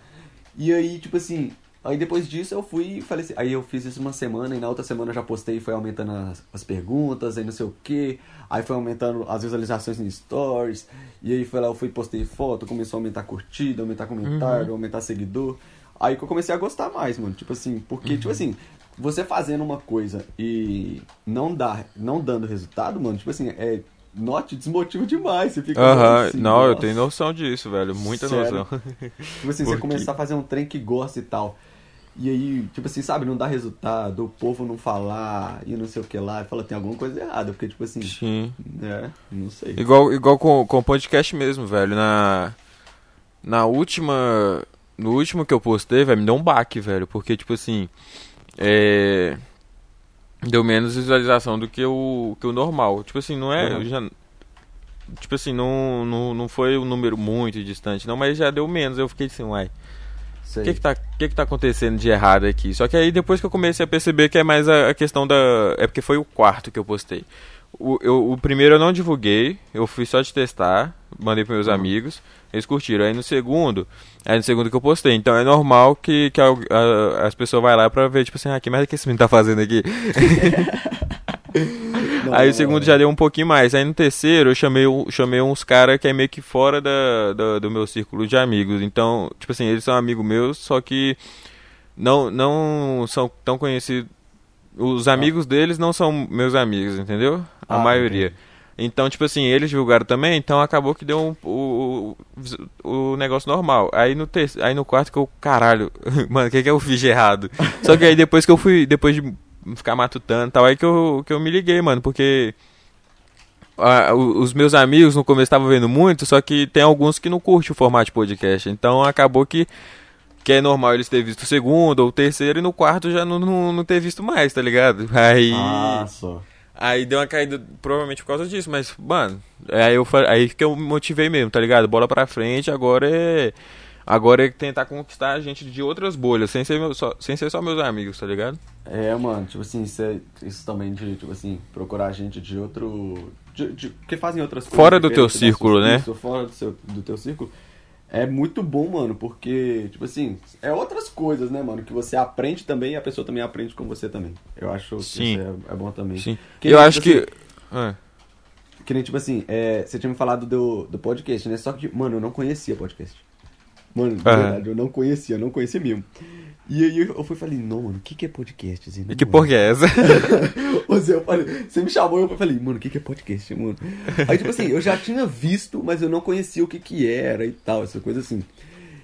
E aí, tipo assim, aí depois disso eu fui e falei assim, aí eu fiz isso uma semana e na outra semana eu já postei e foi aumentando as, as perguntas, aí não sei o que, aí foi aumentando as visualizações em stories, e aí foi lá, eu fui postei foto, começou a aumentar curtida, aumentar comentário, aumentar seguidor. Aí que eu comecei a gostar mais, mano. Tipo assim, porque, tipo assim, você fazendo uma coisa e não dá, não dando resultado, mano, tipo assim, é. Note, desmotiva demais. Você fica. Aham, assim, não, eu nossa. tenho noção disso, velho. Muita Sério? noção. Tipo assim, Por você quê? começar a fazer um trem que gosta e tal. E aí, tipo assim, sabe, não dá resultado, o povo não falar e não sei o que lá, e fala, tem alguma coisa errada, porque, tipo assim, Sim. é, não sei. Igual, igual com, com o podcast mesmo, velho. Na, na última. No último que eu postei, velho, me deu um baque, velho. Porque, tipo assim. É. Deu menos visualização do que o, que o normal. Tipo assim, não é. Uhum. Já, tipo assim, não, não, não foi um número muito distante, não, mas já deu menos. Eu fiquei assim, uai. O que que, tá, que que tá acontecendo de errado aqui? Só que aí depois que eu comecei a perceber que é mais a, a questão da. É porque foi o quarto que eu postei. O, eu- o primeiro eu não divulguei, eu fui só de testar, mandei para meus Uhum. amigos, eles curtiram. Aí no segundo, aí no segundo que eu postei. Então é normal que, que al- a- as pessoas vão lá pra ver, tipo assim, ah, que merda que esse menino tá fazendo aqui? Não, aí o segundo não. já deu um pouquinho mais. Aí no terceiro eu chamei, chamei uns caras que é meio que fora da, da- do meu círculo de amigos. Então, tipo assim, eles são amigos meus, só que não, não são tão conhecidos. Os amigos deles não são meus amigos, entendeu? A Ah, maioria. Então, tipo assim, eles divulgaram também, então acabou que deu um- o, o, o negócio normal. Aí no, ter, aí no quarto que eu, caralho, mano, o que, que eu fiz de errado? Só que aí depois que eu fui, depois de ficar matutando e tal, aí que eu, que eu me liguei, mano, porque ah, os meus amigos no começo estavam vendo muito, só que tem alguns que não curtem o formato de podcast. Então acabou que, que é normal eles terem visto o segundo ou o terceiro e no quarto já não, não, não ter visto mais, tá ligado? Aí. Ah, só. Aí deu uma caída provavelmente por causa disso, mas, mano, é aí eu aí que eu me motivei mesmo, tá ligado? Bola pra frente, agora é. Agora é tentar conquistar a gente de outras bolhas, sem ser, meu, só, sem ser só meus amigos, tá ligado? É, mano, tipo assim, isso, é- isso também de, tipo assim, procurar gente de outro. De, de- que fazem outras coisas. Fora do teu círculo, né? Fora do, seu, do teu círculo. É muito bom, mano, porque, tipo assim, é outras coisas, né, mano? Que você aprende também e a pessoa também aprende com você também. Eu acho que Sim. isso é, é bom também. Sim. Que eu nem, acho tipo que. Ah, Que nem, tipo assim, é, você tinha me falado do, do podcast, né? Só que, mano, eu não conhecia podcast. Mano, de Aham. verdade, eu não conhecia, eu não conhecia mesmo. E aí eu fui falei, não, mano, o que, que é podcast? Assim, e que porra é essa? Zé, eu falei, você me chamou e eu falei, mano, o que, que é podcast, mano? Aí, tipo assim, eu já tinha visto, mas eu não conhecia o que que era e tal, essa coisa assim.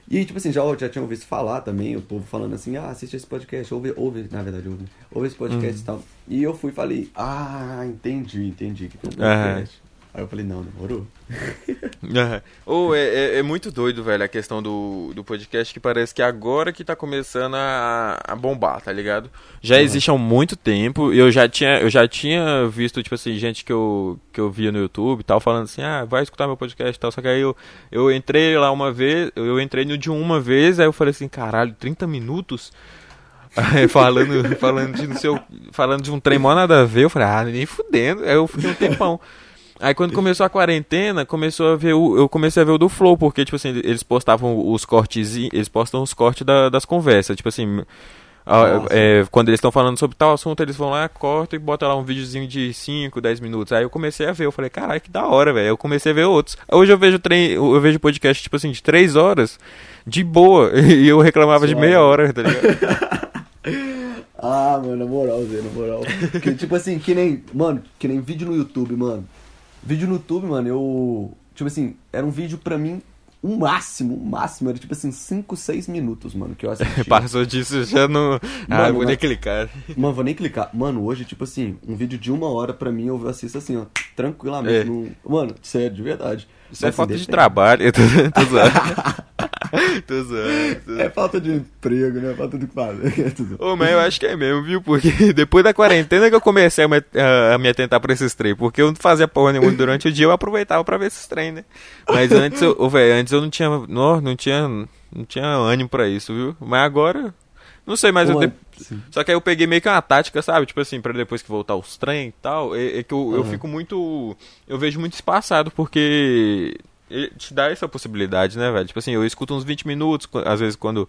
E aí, tipo assim, já, já tinha ouvido falar também, o povo falando assim, ah, assiste esse podcast, ouve, ouve, na verdade, ouve, ouve esse podcast e tal. E eu fui e falei, ah, entendi, entendi que tem um podcast. Aí eu falei, não, demorou. Aham. Ou é, é, é muito doido, velho, a questão do, do podcast que parece que agora que tá começando a, a bombar, tá ligado? Já Uhum. existe há muito tempo, e eu já tinha, eu já tinha visto, tipo assim, gente que eu, que eu via no YouTube e tal, falando assim, ah, vai escutar meu podcast e tal, só que aí eu, eu entrei lá uma vez, eu entrei no de uma vez, aí eu falei assim, caralho, 30 minutos? Falando, falando de falando de um trem mó nada a ver, eu falei, ah, nem fudendo, aí eu fiquei um tempão. Aí quando começou a quarentena, começou a ver o, eu comecei a ver o do Flow, porque, tipo assim, eles postavam os cortes, eles postam os cortes da- das conversas, tipo assim, a- Nossa. é, quando eles estão falando sobre tal assunto, eles vão lá, cortam e botam lá um videozinho de 5, 10 minutos. Aí eu comecei a ver, eu falei, caralho, que da hora, velho. Eu comecei a ver outros. Hoje eu vejo trem, eu vejo podcast, tipo assim, de 3 horas, de boa, e eu reclamava de Suave. meia hora, tá ligado? Ah, mano, na moral, Zé, na moral. Que, tipo assim, que nem. Mano, que nem vídeo no YouTube, mano. Vídeo no YouTube, mano, eu. Tipo assim, era um vídeo pra mim, o máximo, o máximo, era tipo assim, 5, 6 minutos, mano, que eu assisti. Passou disso já no. Ah, vou nem clicar. Mano, vou nem clicar. Mano, hoje, tipo assim, um vídeo de uma hora pra mim, eu assisto assim, ó, tranquilamente. É. num- Mano, sério, de verdade. Isso é Mas, falta assim, de depende. trabalho. Eu tô, zoando. tô É falta de emprego, né? Falta de que fazer. Tudo. Ô, mas eu acho que é mesmo, viu? Porque depois da quarentena que eu comecei a me, a- a me atentar pra esses trem. Porque eu não fazia porra nenhuma durante o dia, eu aproveitava pra ver esses trem, né? Mas antes, eu, velho, antes eu não tinha, não, não tinha, não tinha ânimo pra isso, viu? Mas agora, não sei, mas eu Mano, de-. Só que aí eu peguei meio que uma tática, sabe? Tipo assim, pra depois que voltar os trem e tal, é, é que eu, eu Aham. fico muito. Eu vejo muito espaçado, porque te dá essa possibilidade, né, velho? Tipo assim, eu escuto uns 20 minutos, às vezes quando.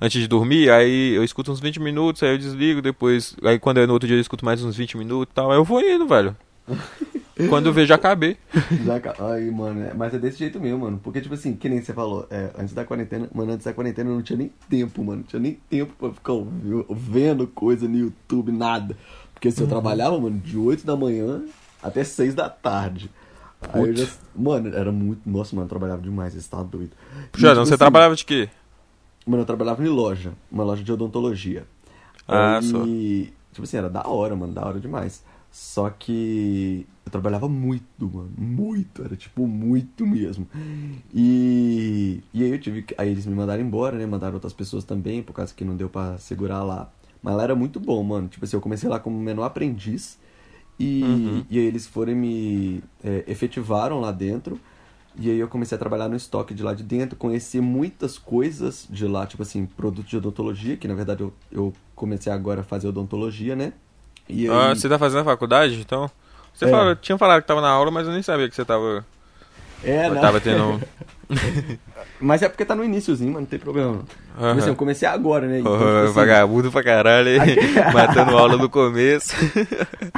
Antes de dormir, aí eu escuto uns 20 minutos, aí eu desligo, depois. Aí quando é no outro dia eu escuto mais uns 20 minutos e tal, aí eu vou indo, velho. quando eu vejo, já acabei. Já Aí, mano, é- mas é desse jeito mesmo, mano. Porque, tipo assim, que nem você falou, é, antes da quarentena, mano, antes da quarentena eu não tinha nem tempo, mano. Não tinha nem tempo pra ficar vendo coisa no YouTube, nada. Porque assim, eu trabalhava, mano, de 8 da manhã até 6 da tarde. Aí eu já. Mano, era muito. Nossa, mano, eu trabalhava demais, você tá doido. Puxa, tipo você assim, trabalhava de quê? Mano, eu trabalhava em loja, uma loja de odontologia. Ah, Aí, só. Tipo assim, era da hora, mano, da hora demais. Só que eu trabalhava muito, mano, muito, era tipo muito mesmo. E, e aí eu tive que, aí eles me mandaram embora, né, mandaram outras pessoas também, por causa que não deu pra segurar lá. Mas lá era muito bom, mano, tipo assim, eu comecei lá como menor aprendiz e, Uhum. e aí eles foram e me é, efetivaram lá dentro. E aí eu comecei a trabalhar no estoque de lá de dentro, conheci muitas coisas de lá, tipo assim, produtos de odontologia, que na verdade eu, eu comecei agora a fazer odontologia, né? E aí, Ah, você tá fazendo a faculdade, então? Você É. falou- tinha falado que tava na aula, mas eu nem sabia que você tava. É, né? tava tendo. Mas é porque tá no iníciozinho, mas não tem problema. Tipo assim, eu comecei agora, né? Então, tipo assim, vagabundo pra caralho, hein? Matando aula no começo.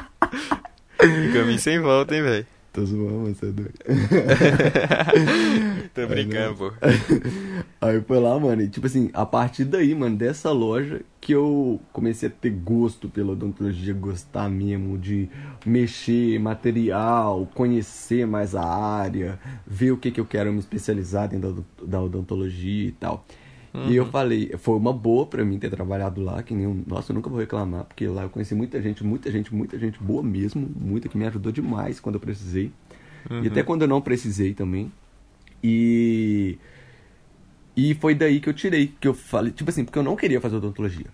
Caminho sem volta, hein, velho? Tô zoando, você é doido. Tô brincando, pô. Aí foi lá, mano, e tipo assim, a partir daí, mano, dessa loja que eu comecei a ter gosto pela odontologia, gostar mesmo de mexer, material, conhecer mais a área, ver o que que eu quero me especializar dentro da odontologia e tal. E eu falei, foi uma boa pra mim ter trabalhado lá, que nem um, nossa, eu nunca vou reclamar, porque lá eu conheci muita gente, muita gente, muita gente boa mesmo, muita que me ajudou demais quando eu precisei. E até quando eu não precisei também. E e foi daí que eu tirei, que eu falei, tipo assim, porque eu não queria fazer odontologia.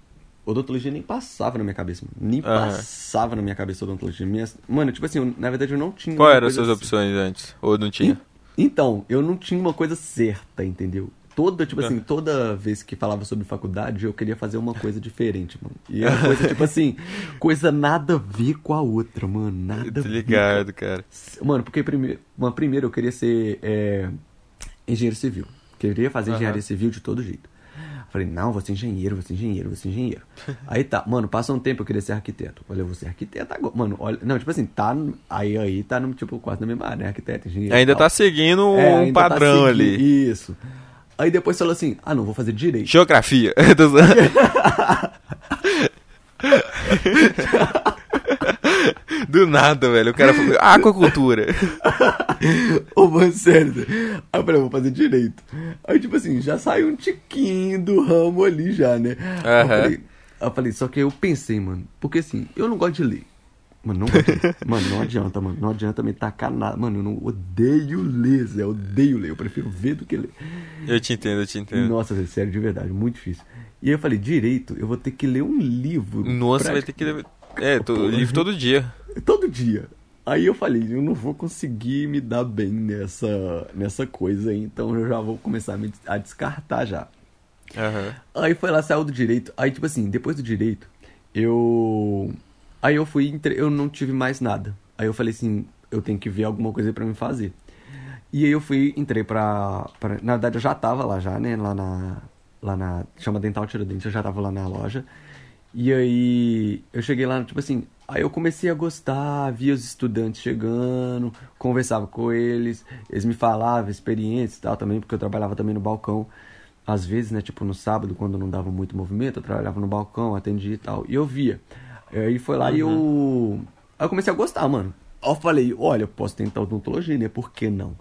Odontologia nem passava na minha cabeça, mano. Nem Aham. passava na minha cabeça odontologia. Minhas... Mano, tipo assim, eu- na verdade eu não tinha. Qual eram as suas assim. opções antes? Ou não tinha? En- Então, eu não tinha uma coisa certa, entendeu? Toda, tipo Ah. assim, toda vez que falava sobre faculdade, eu queria fazer uma coisa diferente, mano. E era coisa, tipo assim, coisa nada a ver com a outra, mano. Nada a ver. ligado, cara. Mano, porque primeiro, uma, primeiro eu queria ser é, engenheiro civil. Queria fazer Aham. engenharia civil de todo jeito. Falei, não, vou ser engenheiro, vou ser engenheiro, vou ser engenheiro. Aí tá, mano, passa um tempo eu queria ser arquiteto. Falei, eu vou ser arquiteto agora. Mano, olha. Não, tipo assim, tá. Aí aí tá no, tipo, quase na mesma área, né? Arquiteto, engenheiro. Ainda tal. tá seguindo É, um tá padrão seguindo- ali. Isso. Aí depois falou assim, ah, não, vou fazer direito. Geografia. Do nada, velho. O cara falou, aquacultura. Ô, mano, sério. Aí eu falei, vou fazer direito. Aí, tipo assim, já saiu um tiquinho do ramo ali já, né? Aí eu falei, aí eu falei, só que eu pensei, mano, porque assim, eu não gosto de ler. Mano, não ler. Mano, não adianta, mano. Não adianta me tacar nada. Mano, eu não odeio ler, Zé. Eu odeio ler. Eu prefiro ver do que ler. Eu te entendo, eu te entendo. Nossa, Zé, sério, de verdade, muito difícil. E aí eu falei, direito, eu vou ter que ler um livro. Nossa, pra- vai ter que. É, tô, livro todo dia. Todo dia. Aí eu falei, eu não vou conseguir me dar bem nessa, nessa coisa então eu já vou começar a, me, a descartar já. Aham. Aí foi lá, saiu do direito. Aí, tipo assim, depois do direito, eu. Aí eu fui. Eu não tive mais nada. Aí eu falei assim. eu tenho que ver alguma coisa pra me fazer. E aí eu fui, entrei pra, pra. Na verdade, eu já tava lá já, né? Lá na. Lá na. Chama Dental Tiradentes, eu já tava lá na loja. E aí eu cheguei lá, tipo assim. Aí eu comecei a gostar, via os estudantes chegando, conversava com eles, eles me falavam experiências e tal também, porque eu trabalhava também no balcão. Às vezes, né, tipo no sábado, quando não dava muito movimento, eu trabalhava no balcão, atendia e tal. E eu via. Aí foi lá e eu. Aí eu comecei a gostar, mano. Aí eu falei, olha, eu posso tentar odontologia, né? Por que não?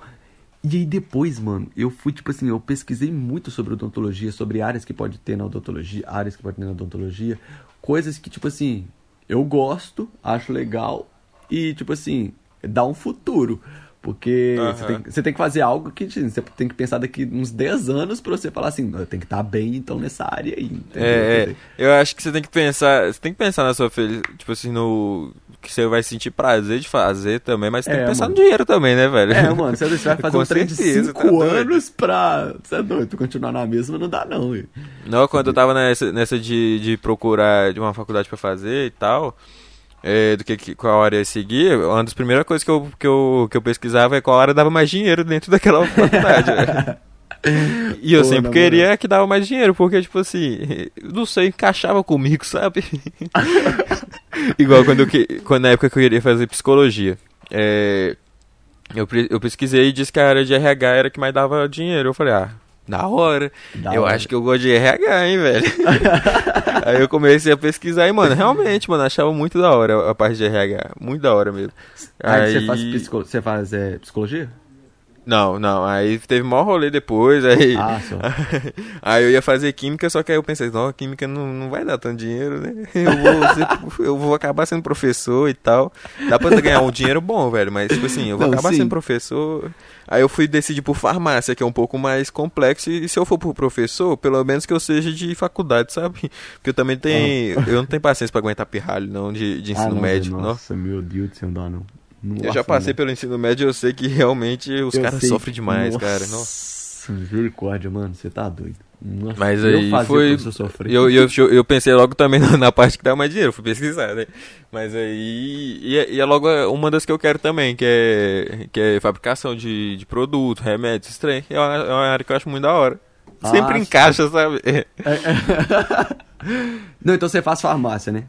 E aí depois, mano, eu fui, tipo assim, eu pesquisei muito sobre odontologia, sobre áreas que pode ter na odontologia, áreas que pode ter na odontologia, coisas que, tipo assim, eu gosto, acho legal e, tipo assim, dá um futuro. Porque Aham. você, tem, você tem que fazer algo que tipo, você tem que pensar daqui uns 10 anos pra você falar assim, eu tenho que estar bem então nessa área aí. entendeu? É, é, eu acho que você tem que pensar, você tem que pensar na sua felicidade, tipo assim, no que você vai sentir prazer de fazer também, mas você tem É, que pensar mano. no dinheiro também, né, velho? É, mano, você vai fazer um trem de certeza, 5 tá anos pra. Você é doido, continuar na mesma não dá, não, velho. Não, quando eu tava nessa, nessa de, de procurar de uma faculdade pra fazer e tal, é, do que, que qual área seguir, uma das primeiras coisas que eu, que eu, que eu pesquisava é qual área dava mais dinheiro dentro daquela faculdade, velho. E eu Pô, sempre queria que dava mais dinheiro, porque, tipo assim, não sei, encaixava comigo, sabe? Igual quando, eu, quando na época que eu queria fazer psicologia. É, eu, eu pesquisei e disse que a área de RH era a que mais dava dinheiro. Eu falei, ah, da hora. Da eu hora. acho que eu gosto de RH, hein, velho? Aí eu comecei a pesquisar e, mano, realmente, mano, achava muito da hora a parte de RH. Muito da hora mesmo. Aí, você faz, psico... você faz é, psicologia? Não, não, aí teve maior rolê depois, aí... Ah. Aí eu ia fazer química, só que aí eu pensei, não, química não, não vai dar tanto dinheiro, né? Eu vou, ser- eu vou acabar sendo professor e tal. Dá pra ganhar um dinheiro bom, velho, mas tipo assim, eu vou Não, acabar sim. sendo professor. Aí eu fui decidir por farmácia, que é um pouco mais complexo, e se eu for por professor, pelo menos que eu seja de faculdade, sabe? Porque eu também tenho, eu não tenho paciência pra aguentar pirralho, não, de, de ensino Ah, não, médio, velho, não. Nossa, meu Deus do céu, não dá não. Eu já passei pelo ensino médio e eu sei que realmente os Eu caras sofrem demais, Nossa, cara. Nossa. Misericórdia, mano, você tá doido. Nossa, Mas eu aí fazia foi. eu, e eu, eu pensei logo também na, parte que dá mais dinheiro, fui pesquisar, né? Mas aí. E, é- e é logo uma das que eu quero também, que é, que é fabricação de, de produto, remédios, trem. É uma, é uma área que eu acho muito da hora. Sempre Ah, encaixa, sabe? Não, então você faz farmácia, né?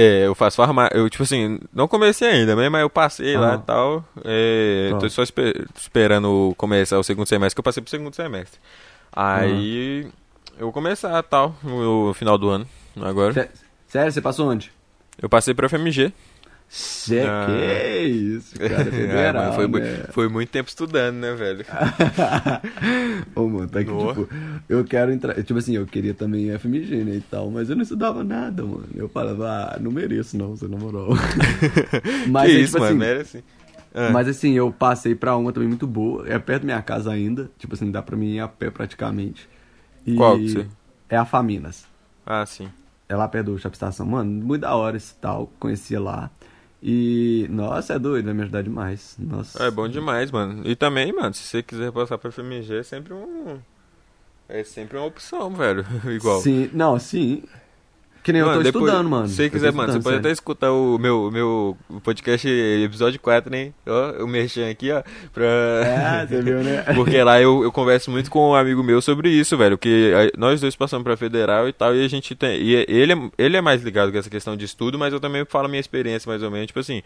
É, eu faço farmácia. Eu, tipo assim, não comecei ainda, né? Mas eu passei lá Aham. e tal. É, tô só espe- esperando começar o segundo semestre, que eu passei pro segundo semestre. Aí. Eu vou começar tal, no final do ano, agora. Sé- Sério, você passou onde? Eu passei pro FMG. Sé... Ah. Que isso, cara, É, federal, mas foi, né? foi muito tempo estudando, né, velho? Ô, mano, tá aqui, tipo, eu quero entrar. Tipo assim, eu queria também FMG, né, e tal, mas eu não estudava nada, mano. Eu falava, ah, não mereço, não, você na moral. mas, que é, isso, tipo mano, assim, merece. Ah, Mas assim, eu passei pra uma também muito boa. É perto da minha casa ainda. Tipo assim, dá pra mim ir a pé praticamente. E Qual que você? É a Faminas. ah, sim. É lá perto do Shop Estação. Mano, muito da hora esse tal. Conhecia lá. E, nossa, é doido, vai me ajudar demais. Nossa. É bom demais, mano. E também, mano, se você quiser passar pro FMG, é sempre um. É sempre uma opção, velho. Igual. Sim, não, sim. Que nem eu tô Mano, depois- estudando, mano. Se você quiser, mano, você pode até sério. escutar o meu, meu podcast episódio 4, né? Ó, o Merchan aqui, ó. Pra... É, você viu, né? Porque lá eu, eu converso muito com um amigo meu sobre isso, velho. Que a- nós dois passamos pra federal e tal, e a gente tem. E ele é, ele é mais ligado com essa questão de estudo, mas eu também falo a minha experiência, mais ou menos. Tipo assim,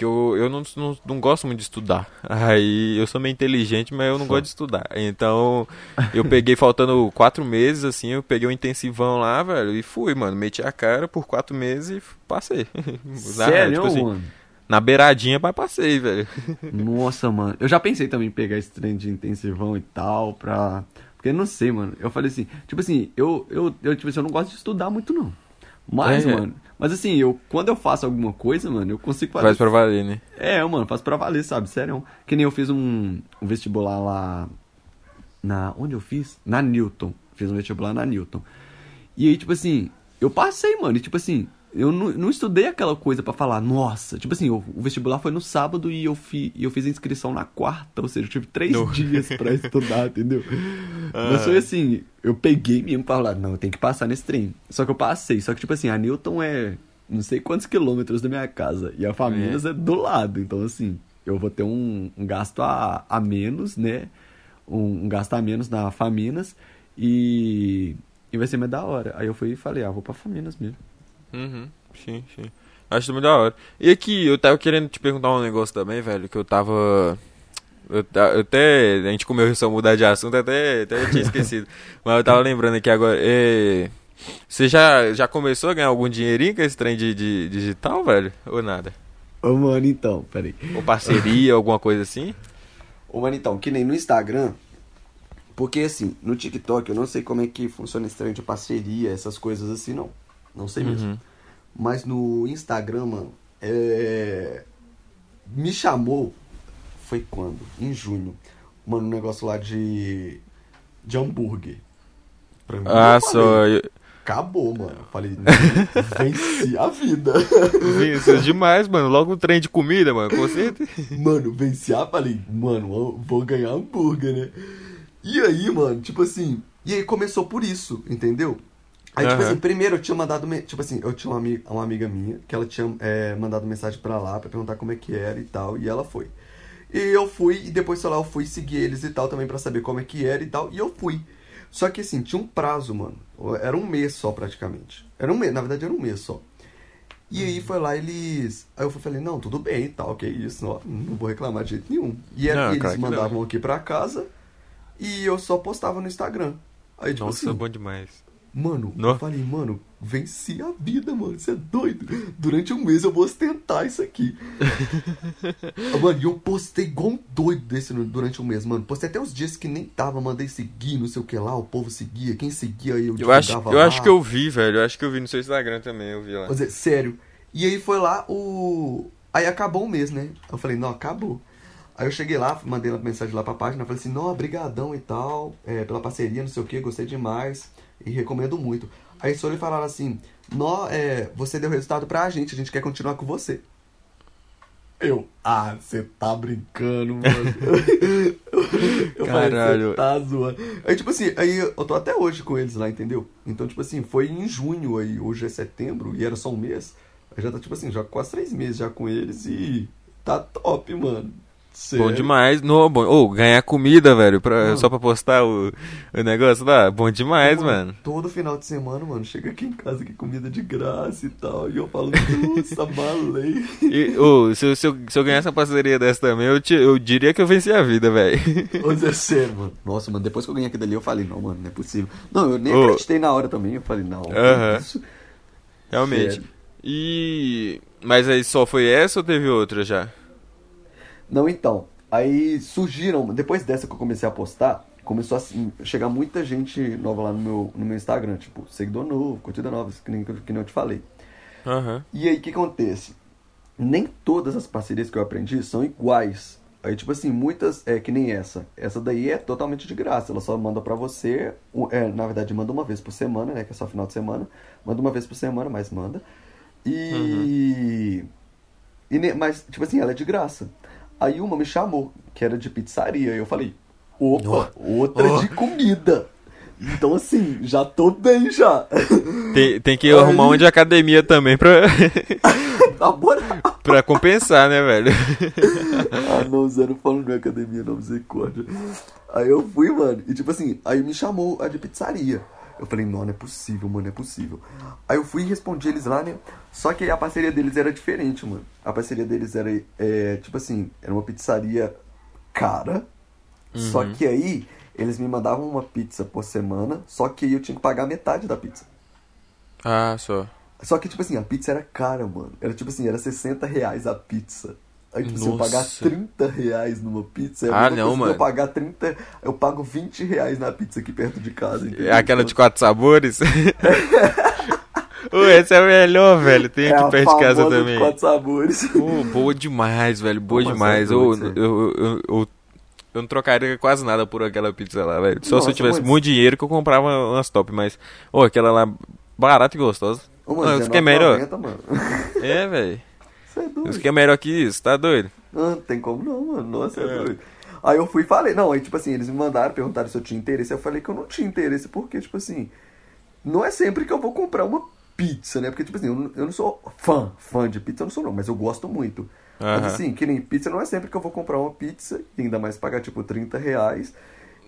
que eu, eu não, não, não gosto muito de estudar. Aí eu sou meio inteligente, mas eu não Só. gosto de estudar. Então, eu peguei faltando quatro meses, assim, eu peguei um intensivão lá, velho, e fui, mano. Meti a cara por quatro meses e passei. Na- Sério, tipo assim, mano? na beiradinha, mas passei, velho. Nossa, mano. Eu já pensei também em pegar esse trem de intensivão e tal, pra. Porque eu não sei, mano. Eu falei assim, tipo assim, eu, eu, eu, tipo assim, eu não gosto de estudar muito, não. Mas, É. mano. Mas assim, eu quando eu faço alguma coisa, mano, eu consigo fazer. Faz pra valer, né? É, mano, faço pra valer, sabe? Sério. Que nem eu fiz um, um vestibular lá. Na. Onde eu fiz? Na Newton. Fiz um vestibular na Newton. E aí, tipo assim, eu passei, mano. E tipo assim, eu não, não estudei aquela coisa pra falar, nossa. Tipo assim, o, o vestibular foi no sábado e eu, fi, eu fiz a inscrição na quarta. Ou seja, eu tive três No. dias pra estudar, entendeu? Ah. Mas foi assim, eu peguei mesmo pra falar, não, eu tenho que passar nesse trem. Só que eu passei. Só que, tipo assim, a Newton é não sei quantos quilômetros da minha casa. E a Famílias é, do lado. Então, assim, eu vou ter um, um gasto a, a menos, né? Um, um gasto a menos na Faminas e, e vai ser mais da hora. Aí eu fui e falei, ah, vou pra Faminas mesmo. Uhum, sim, sim. Acho muito da hora. E aqui, eu tava querendo te perguntar um negócio também, velho, que eu tava. Eu, eu até. A gente começou a mudar de assunto, até, até eu tinha esquecido. Mas eu tava lembrando aqui agora. É, você já, já começou a ganhar algum dinheirinho com esse trem de, de digital, velho? Ou nada? Ô, mano, então, peraí. Ou parceria, alguma coisa assim? Ô, mano, então, que nem no Instagram. Porque, assim, no TikTok eu não sei como é que funciona esse trem de parceria, essas coisas assim, não. Não sei mesmo. Uhum. Mas no Instagram, mano, é... me chamou. Foi quando? Em junho. Mano, um negócio lá de. de hambúrguer. Pra mim, Ah, eu só. falei, Acabou, mano. Eu falei, venci a vida. É demais, mano. Logo um trem de comida, mano, com certeza. Mano, venci a. Falei, mano, vou ganhar hambúrguer, né? E aí, mano, tipo assim. E aí começou por isso, entendeu? Aí, tipo Aham. assim, primeiro eu tinha mandado. Tipo assim, eu tinha uma amiga, uma amiga minha que ela tinha é, mandado mensagem pra lá pra perguntar como é que era e tal. E ela foi. E eu fui, e depois, sei lá, eu fui seguir eles e tal também pra saber como é que era e tal. E eu fui. Só que assim, tinha um prazo, mano. Era um mês só praticamente. Era um mês, na verdade era um mês só. E aí foi lá, eles. Aí eu falei, não, tudo bem e tal, que isso, não, não vou reclamar de jeito nenhum. E, era- Não, eles mandavam aqui pra casa e eu só postava no Instagram. Aí, tipo Nossa, assim, bom demais. Mano, No- eu falei, mano, venci a vida, mano, você é doido. Durante um mês eu vou ostentar isso aqui. mano, e eu postei igual um doido desse durante um mês, mano. Postei até os dias que nem tava, mandei seguir, não sei o que lá, o povo seguia, quem seguia eu Eu acho, eu lá. acho que eu vi, velho. Eu acho que eu vi no seu Instagram também, eu vi lá. Quer dizer, sério. E aí foi lá o. Aí acabou o mês, né? Eu falei, não, acabou. Aí eu cheguei lá, mandei uma mensagem lá pra página, falei assim, não, brigadão e tal, é, pela parceria, não sei o que, gostei demais e recomendo muito. Aí só eles falaram assim, nó, é, você deu resultado pra gente, a gente quer continuar com você. Eu, ah, você tá brincando, mano. eu falei, Caralho. você tá zoando. Aí, tipo assim, aí eu tô até hoje com eles lá, entendeu? Então, tipo assim, foi em junho aí, hoje é setembro, e era só um mês. Aí já tá, tipo assim, já quase três meses já com eles e tá top, mano. Sério. Bom demais. No, bom, ô, ganhar comida, velho, pra, Mano. só pra postar o, o negócio lá. Bom demais, mano. Todo final de semana, mano, chega aqui em casa que comida de graça e tal. E eu falo, nossa, malei. E, ô, se, eu- se, eu, se eu ganhasse uma parceria dessa também, eu, te- eu diria que eu venci a vida, velho. Mas é sério, mano. Nossa, mano, depois que eu ganhei aquilo ali, eu falei, não, mano, não é possível. Não, eu nem Ô. acreditei na hora também. Eu falei, não. Aham. isso. Realmente. Sério. E. Mas aí só foi essa ou teve outra já? Não, então. Aí surgiram, depois dessa que eu comecei a postar, começou a chegar muita gente nova lá no meu, no meu Instagram, tipo, seguidor novo, curtida nova, que nem, que nem eu te falei. Aham. E aí o que acontece? Nem todas as parcerias que eu aprendi são iguais. Aí, tipo assim, muitas é que nem essa. Essa daí é totalmente de graça. Ela só manda pra você. É, na verdade, manda uma vez por semana, né? Que é só final de semana. Manda uma vez por semana, mas manda. E. e ne- mas, tipo assim, ela é de graça. Aí uma me chamou, que era de pizzaria. E eu falei, opa, outra Oh. de comida. Então, assim, já tô bem já. Tem, tem que Aí- arrumar uma de academia também pra, pra compensar, né, velho? Ah, não, Zé, não falo na academia, não, misericórdia. Aí eu fui, mano, e tipo assim, aí me chamou a de pizzaria. Eu falei, não, não é possível, mano, é possível. Aí eu fui e respondi eles lá, né? Só que a parceria deles era diferente, mano. A parceria deles era, é, tipo assim, era uma pizzaria cara. Só que aí, eles me mandavam uma pizza por semana, só que aí eu tinha que pagar metade da pizza. Ah, só. Só que, tipo assim, a pizza era cara, mano. Era tipo assim, era 60 reais a pizza. Aí, tipo, se eu pagar Nossa. 30 reais numa pizza, é Ah, não, mano. Eu pagar 30, eu pago 20 reais na pizza aqui perto de casa. entendeu? É aquela de quatro sabores? Ô, essa é a melhor, velho. Tem é aqui perto de casa também. quatro sabores. Pô, boa demais, velho. Boa Nossa, demais. é Ô, doido, eu, eu, eu, eu, eu não trocaria quase nada por aquela pizza lá, velho. Só se Nossa, eu tivesse mas- muito dinheiro que eu comprava umas top, mas. Ô, aquela lá barata e gostosa. Ô, Não, mano, isso que é melhor. 19,90, mano. É, velho. Você é doido. Isso que é melhor que isso, tá doido? Não, não tem como não, mano. Nossa, é. É. doido. Aí eu fui e falei, não, aí tipo assim, eles me mandaram, perguntaram se eu tinha interesse. Eu falei que eu não tinha interesse, porque, tipo assim, não é sempre que eu vou comprar uma pizza, né? Porque, tipo assim, eu não, eu não sou fã, fã de pizza, eu não sou não, mas eu gosto muito. Mas Aham. assim, que nem pizza não é sempre que eu vou comprar uma pizza, e ainda mais pagar tipo 30 reais.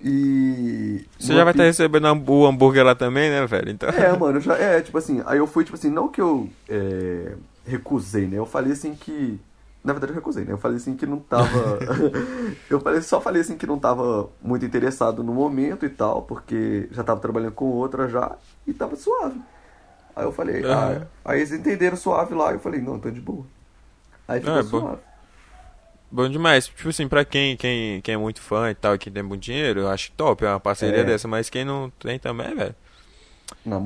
E. Você já vai estar pizza- recebendo o hambúrguer lá também, né, velho? Então... É, mano, já é, tipo assim, aí eu fui, tipo assim, não que eu é, recusei, né? Eu falei assim que. Na verdade eu recusei, né? Eu falei assim que não tava. eu falei, só falei assim que não tava muito interessado no momento e tal, porque já tava trabalhando com outra já e tava suave. Aí eu falei, Aham. ah, aí eles entenderam suave lá, eu falei, não, tô de boa. Aí ficou Ah, é bom. suave. Bom demais. Tipo assim, pra quem, quem, quem é muito fã e tal, e quem tem muito dinheiro, eu acho top, é uma parceria É. dessa, mas quem não tem também, velho.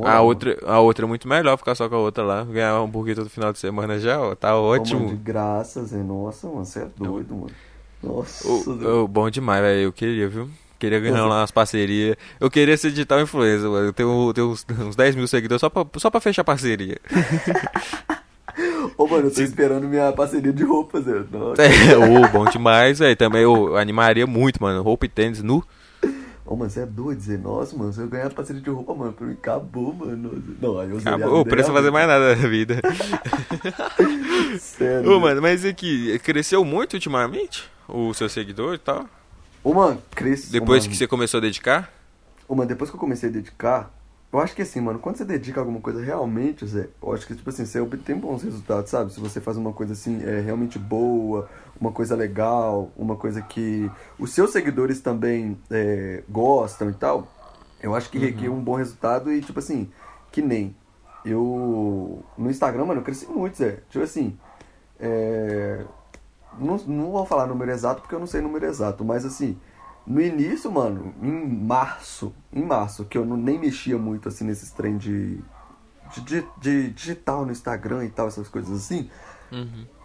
A outra, a outra é muito melhor ficar só com a outra lá. Ganhar um hambúrguer todo final de semana já, ó, tá Ô, ótimo. mano, de graça, Zé. Nossa, mano, você é doido, mano. Nossa, Ô, Zé. ô, bom demais, velho. Eu queria, viu? Queria ganhar lá umas parcerias. Eu queria ser digital influencer, mano. Eu tenho, tenho uns, uns 10 mil seguidores só pra, só pra fechar parceria. Ô, mano, eu tô esperando minha parceria de roupas. Nossa. É, ô, bom demais, velho. Também eu animaria muito, mano. Roupa e tênis nu. Ô, mano, você é doido, Zé. Nossa, mano, se eu ganhar parceria de roupa, mano, pra mim acabou, mano. Não, aí eu Acabou. Vida precisa fazer mais nada na vida. Sério. Ô, mano, mas aqui, cresceu muito ultimamente o seu seguidor e tal? Ô, mano, cresce. Depois mano, que você começou a dedicar? Ô, mano, depois que eu comecei a dedicar, eu acho que assim, mano, quando você dedica alguma coisa realmente, Zé, eu acho que, tipo assim, você obtém bons resultados, sabe? Se você faz uma coisa assim, é realmente boa, uma coisa legal, uma coisa que os seus seguidores também é, gostam e tal, eu acho que requer um bom resultado e, tipo assim, que nem eu. No Instagram, mano, eu cresci muito, Zé. Tipo assim, é. Não, não vou falar número exato porque eu não sei número exato, mas assim, no início, mano, em março, em março, que eu não, nem mexia muito assim nesses trem de, de, de- de digital no Instagram e tal, essas coisas assim,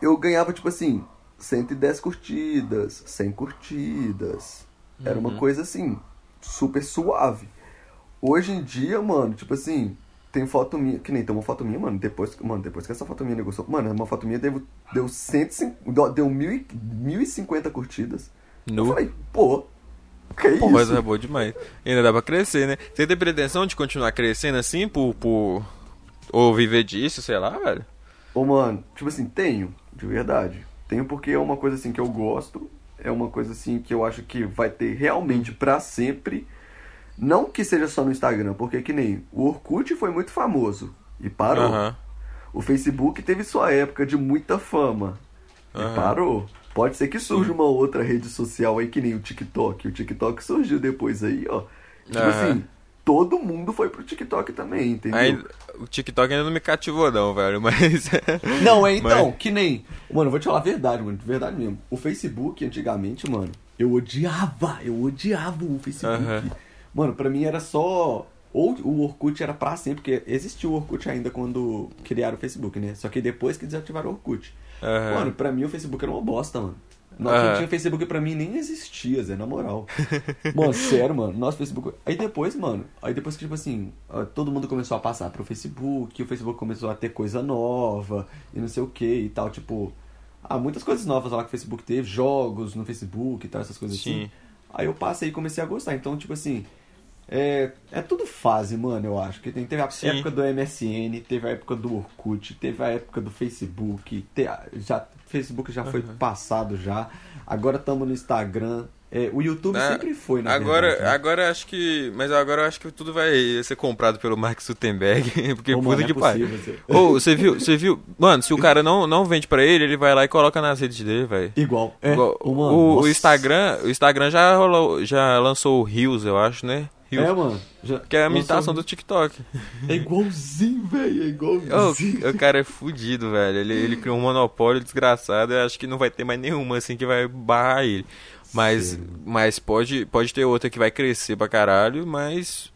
eu ganhava tipo assim, 110 curtidas, 100 curtidas. Era uma coisa assim, super suave. Hoje em dia, mano, tipo assim, tem foto minha, que nem tem uma foto minha, mano, depois, mano, depois que essa foto minha negociou, mano, uma foto minha deu, deu 150, deu mil e- 1050 curtidas. Eu Nu. falei, pô, que Pô, isso? mas é boa demais. Ainda dá pra crescer, né? Você tem pretensão de continuar crescendo assim por, por... Ou viver disso, sei lá, velho? Ô, mano, tipo assim, tenho, de verdade. Tenho porque é uma coisa assim que eu gosto, é uma coisa assim que eu acho que vai ter realmente pra sempre. Não que seja só no Instagram, porque que nem o Orkut foi muito famoso e parou. Aham. O Facebook teve sua época de muita fama e Aham. parou. Pode ser que surja uma outra rede social aí que nem o TikTok. O TikTok surgiu depois aí, ó. Tipo Aham. assim, todo mundo foi pro TikTok também, entendeu? Ainda, o TikTok ainda não me cativou, não, velho, mas. Não, é então, Mas- que nem. Mano, vou te falar a verdade, mano, de verdade mesmo. O Facebook, antigamente, mano, eu odiava, eu odiava o Facebook. Mano, pra mim era só. Ou o Orkut era pra sempre, porque existiu o Orkut ainda quando criaram o Facebook, né? Só que depois que desativaram o Orkut. Aham. Mano, pra mim o Facebook era uma bosta, mano. Não, tinha Facebook pra mim nem existia, Zé, na moral. mano, sério, mano. Nosso Facebook. Aí depois, mano, aí depois que, tipo assim, todo mundo começou a passar pro Facebook, o Facebook começou a ter coisa nova e não sei o que e tal, tipo. Ah, muitas coisas novas lá que o Facebook teve, jogos no Facebook e tal, essas coisas Sim. assim. Aí eu passei e comecei a gostar. Então, tipo assim. É, é tudo fase, mano, eu acho. Que tem, teve a Sim. época do MSN, teve a época do Orkut, teve a época do Facebook, te, já, Facebook já foi passado já. Agora estamos no Instagram. É, o YouTube Ah, sempre foi, na agora, verdade, né? agora acho que. Mas agora eu acho que tudo vai ser comprado pelo Mark Zuckerberg. Porque Ô, puta é que pariu. possível, Zé. Ô, você viu, você viu? Mano, se o cara não, não vende pra ele, ele vai lá e coloca nas redes dele, velho. Igual. É, Igual- mano, o, o. Instagram, o Instagram já rolou, já lançou o Reels, eu acho, né? É, mano. Já, que é a lançou- imitação do TikTok. É igualzinho, velho. É igualzinho. o cara é fudido, velho. Ele, ele criou um monopólio desgraçado. Eu acho que não vai ter mais nenhuma assim que vai barrar ele. Mas, Sim. mas pode, pode ter outra que vai crescer pra caralho, mas.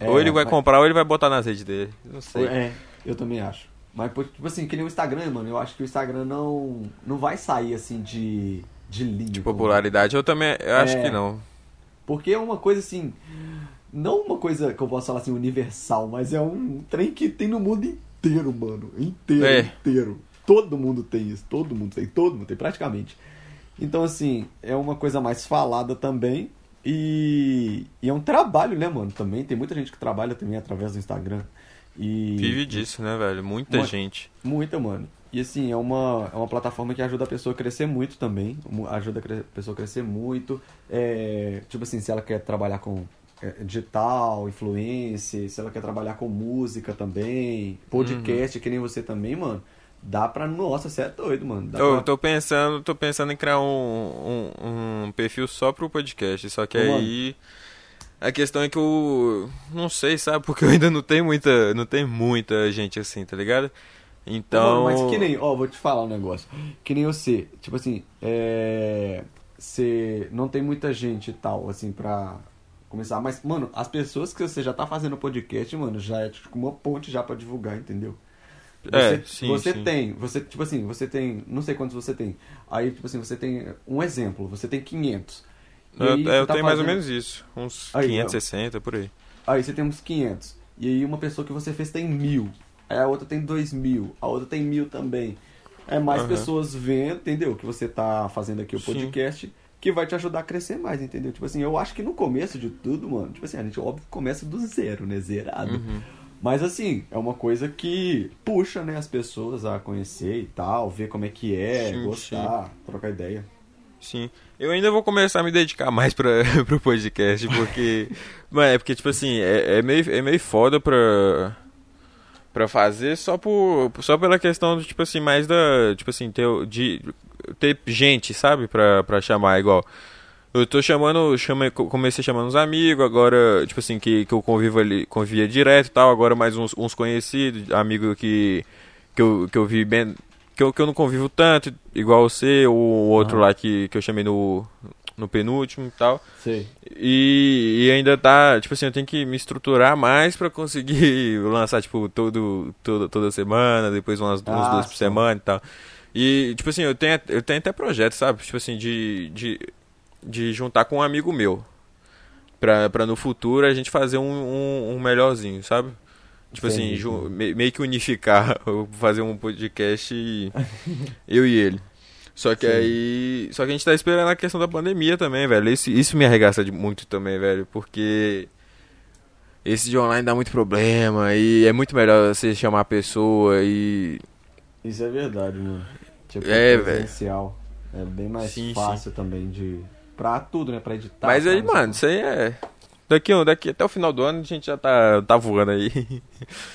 É, ou ele vai mas- comprar ou ele vai botar nas redes dele. Não sei. É, eu também acho. Mas, tipo assim, que nem o Instagram, mano. Eu acho que o Instagram não, não vai sair assim de, de linha. De como- popularidade, eu também eu acho É. que não. Porque é uma coisa assim. Não uma coisa que eu posso falar assim, universal, mas é um trem que tem no mundo inteiro, mano. Inteiro, É. inteiro. Todo mundo tem isso, todo mundo tem, todo mundo tem, praticamente. Então, assim, é uma coisa mais falada também. E, e é um trabalho, né, mano? Também tem muita gente que trabalha também através do Instagram. E Vive disso, né, velho? Muita Mano, gente. Muita, mano. E assim, é uma, é uma plataforma que ajuda a pessoa a crescer muito também. Ajuda a pessoa a crescer muito. É, tipo assim, se ela quer trabalhar com é, digital, influência, se ela quer trabalhar com música também, podcast, que nem você também, mano. Dá pra. Nossa, você é doido, mano. Dá Eu pra... tô pensando, tô pensando em criar um, um, um perfil só pro podcast, só que mano. aí a questão é que eu não sei, sabe? Porque eu ainda não tenho muita, não tem muita gente assim, tá ligado? Então, mas que nem, ó, vou te falar um negócio. Que nem você, tipo assim, é. Você não tem muita gente e tal, assim, pra começar. Mas, mano, as pessoas que você já tá fazendo podcast, mano, já é tipo uma ponte já pra divulgar, entendeu? É, Você, sim, você sim. tem, você, tipo assim, você tem, não sei quantos você tem. Aí, tipo assim, você tem um exemplo, você tem 500. E eu, é, eu tá tenho mais ou fazendo- menos isso, uns Aí, 560 por aí. Aí você tem uns 500. E aí uma pessoa que você fez tem mil. Aí a outra tem dois mil. A outra tem mil também. É mais Aham. pessoas vendo, entendeu? Que você tá fazendo aqui o Sim. podcast. Que vai te ajudar a crescer mais, entendeu? Tipo assim, eu acho que no começo de tudo, mano, tipo assim, a gente óbvio começa do zero, né? Zerado. Uhum. Mas assim, é uma coisa que puxa, né, as pessoas a conhecer e tal, ver como é que é, Sim, gostar, trocar ideia. Sim. Eu ainda vou começar a me dedicar mais pra, pro podcast, porque. Mano, é porque, tipo assim, é, é, meio, é meio foda pra. Pra fazer só por. Só pela questão do, tipo assim, mais da. Tipo assim, ter, de, ter gente, sabe? Pra, pra chamar igual. Eu tô chamando, chamei, comecei chamando uns amigos, agora, tipo assim, que, que eu convivo ali, convia direto e tal, agora mais uns, uns conhecidos, amigo que, que, eu, que eu vi bem, que eu, que eu não convivo tanto, igual você, ou o outro Aham. lá que, que eu chamei no, no penúltimo e tal. Sei. E, e ainda tá, tipo assim, eu tenho que me estruturar mais pra conseguir lançar, tipo, todo, todo, toda semana, depois umas duas, Ah, duas por só. semana e tal. E, tipo assim, eu tenho, eu tenho até projeto, sabe? Tipo assim, de, de, de juntar com um amigo meu. Pra, pra no futuro a gente fazer um, um, um melhorzinho, sabe? Tipo assim, Entendi, me- meio que unificar, fazer um podcast e eu e ele. Só que Sim. aí. Só que a gente tá esperando a questão da pandemia também, velho. Isso, isso me arregaça de muito também, velho. Porque. Esse de online dá muito problema. E é muito melhor você chamar a pessoa e. Isso é verdade, mano. Tipo, É, presencial. É bem mais Sim, fácil também de. Pra tudo, né? Pra editar. Mas aí, mano, isso aí é. Daqui, daqui até o final do ano a gente já tá, tá voando aí.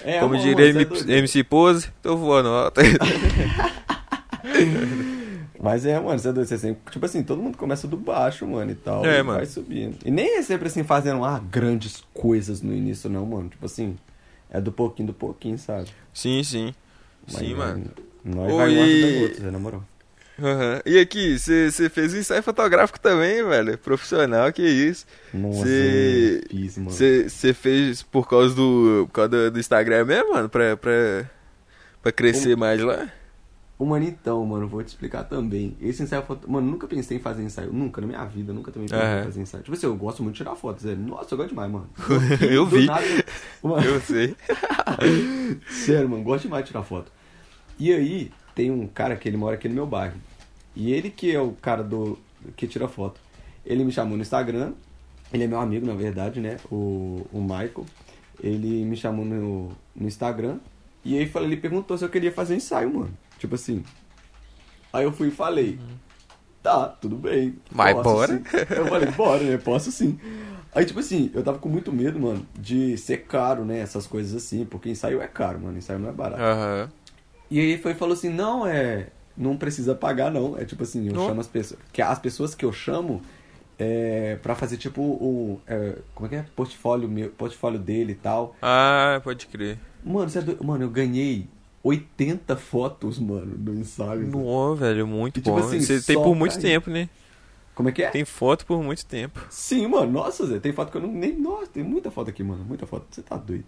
É, Como diria você é. MC Pose, tô voando. ó. Mas é, mano, você é doido. Você sempre, tipo assim, todo mundo começa do baixo, mano, e tal. É, e mano. vai subindo. E nem é sempre assim fazendo ah, grandes coisas no início, não, mano. Tipo assim, é do pouquinho do pouquinho, sabe? Sim, sim. Mas, Sim, mano. Nós Ô, vai um outro, Zé, na moral. Aham. E aqui, você fez um ensaio fotográfico também, velho? Profissional, que isso. Nossa, Cê- eu fiz, mano. Você fez por causa do, por causa do, do Instagram mesmo, mano? Pra, pra, pra crescer mais lá? Ô, mano, então, mano, vou te explicar também. Esse ensaio foto... Mano, nunca pensei em fazer ensaio. Nunca, na minha vida, nunca também pensei em fazer ensaio. Tipo assim, eu gosto muito de tirar fotos, Zé. Nossa, eu gosto demais, mano. Eu Do vi. nada- Mano, Eu sei. Sério, mano, gosto demais de tirar foto. E aí, tem um cara que ele mora aqui no meu bairro. E ele que é o cara do que tira foto. Ele me chamou no Instagram. Ele é meu amigo, na verdade, né? O, o Michael. Ele me chamou no, no Instagram. E aí ele perguntou se eu queria fazer ensaio, mano. Tipo assim. Aí eu fui e falei. Tá, tudo bem. Vai, posso bora. sim." Eu falei, bora, né? Posso sim. Aí, tipo assim, eu tava com muito medo, mano, de ser caro, né? Essas coisas assim, porque ensaio é caro, mano. Ensaio não é barato. Aham. E aí foi e falou assim, não, é. Não precisa pagar, não. É tipo assim, eu Não. chamo as pessoas. Que as pessoas que eu chamo é pra fazer tipo um. é, como é que é? Portfólio meu, portfólio dele e tal. Ah, pode crer. Mano, você é doido? Mano, eu ganhei 80 fotos, mano, do ensaio. Não, velho, muito E, tipo bom. assim, Você tem por muito tempo, né? Como é que é? Tem foto por muito tempo. Sim, mano. Nossa, Zé, tem foto que eu não nem. Nossa, tem muita foto aqui, mano. Muita foto. Você tá doido.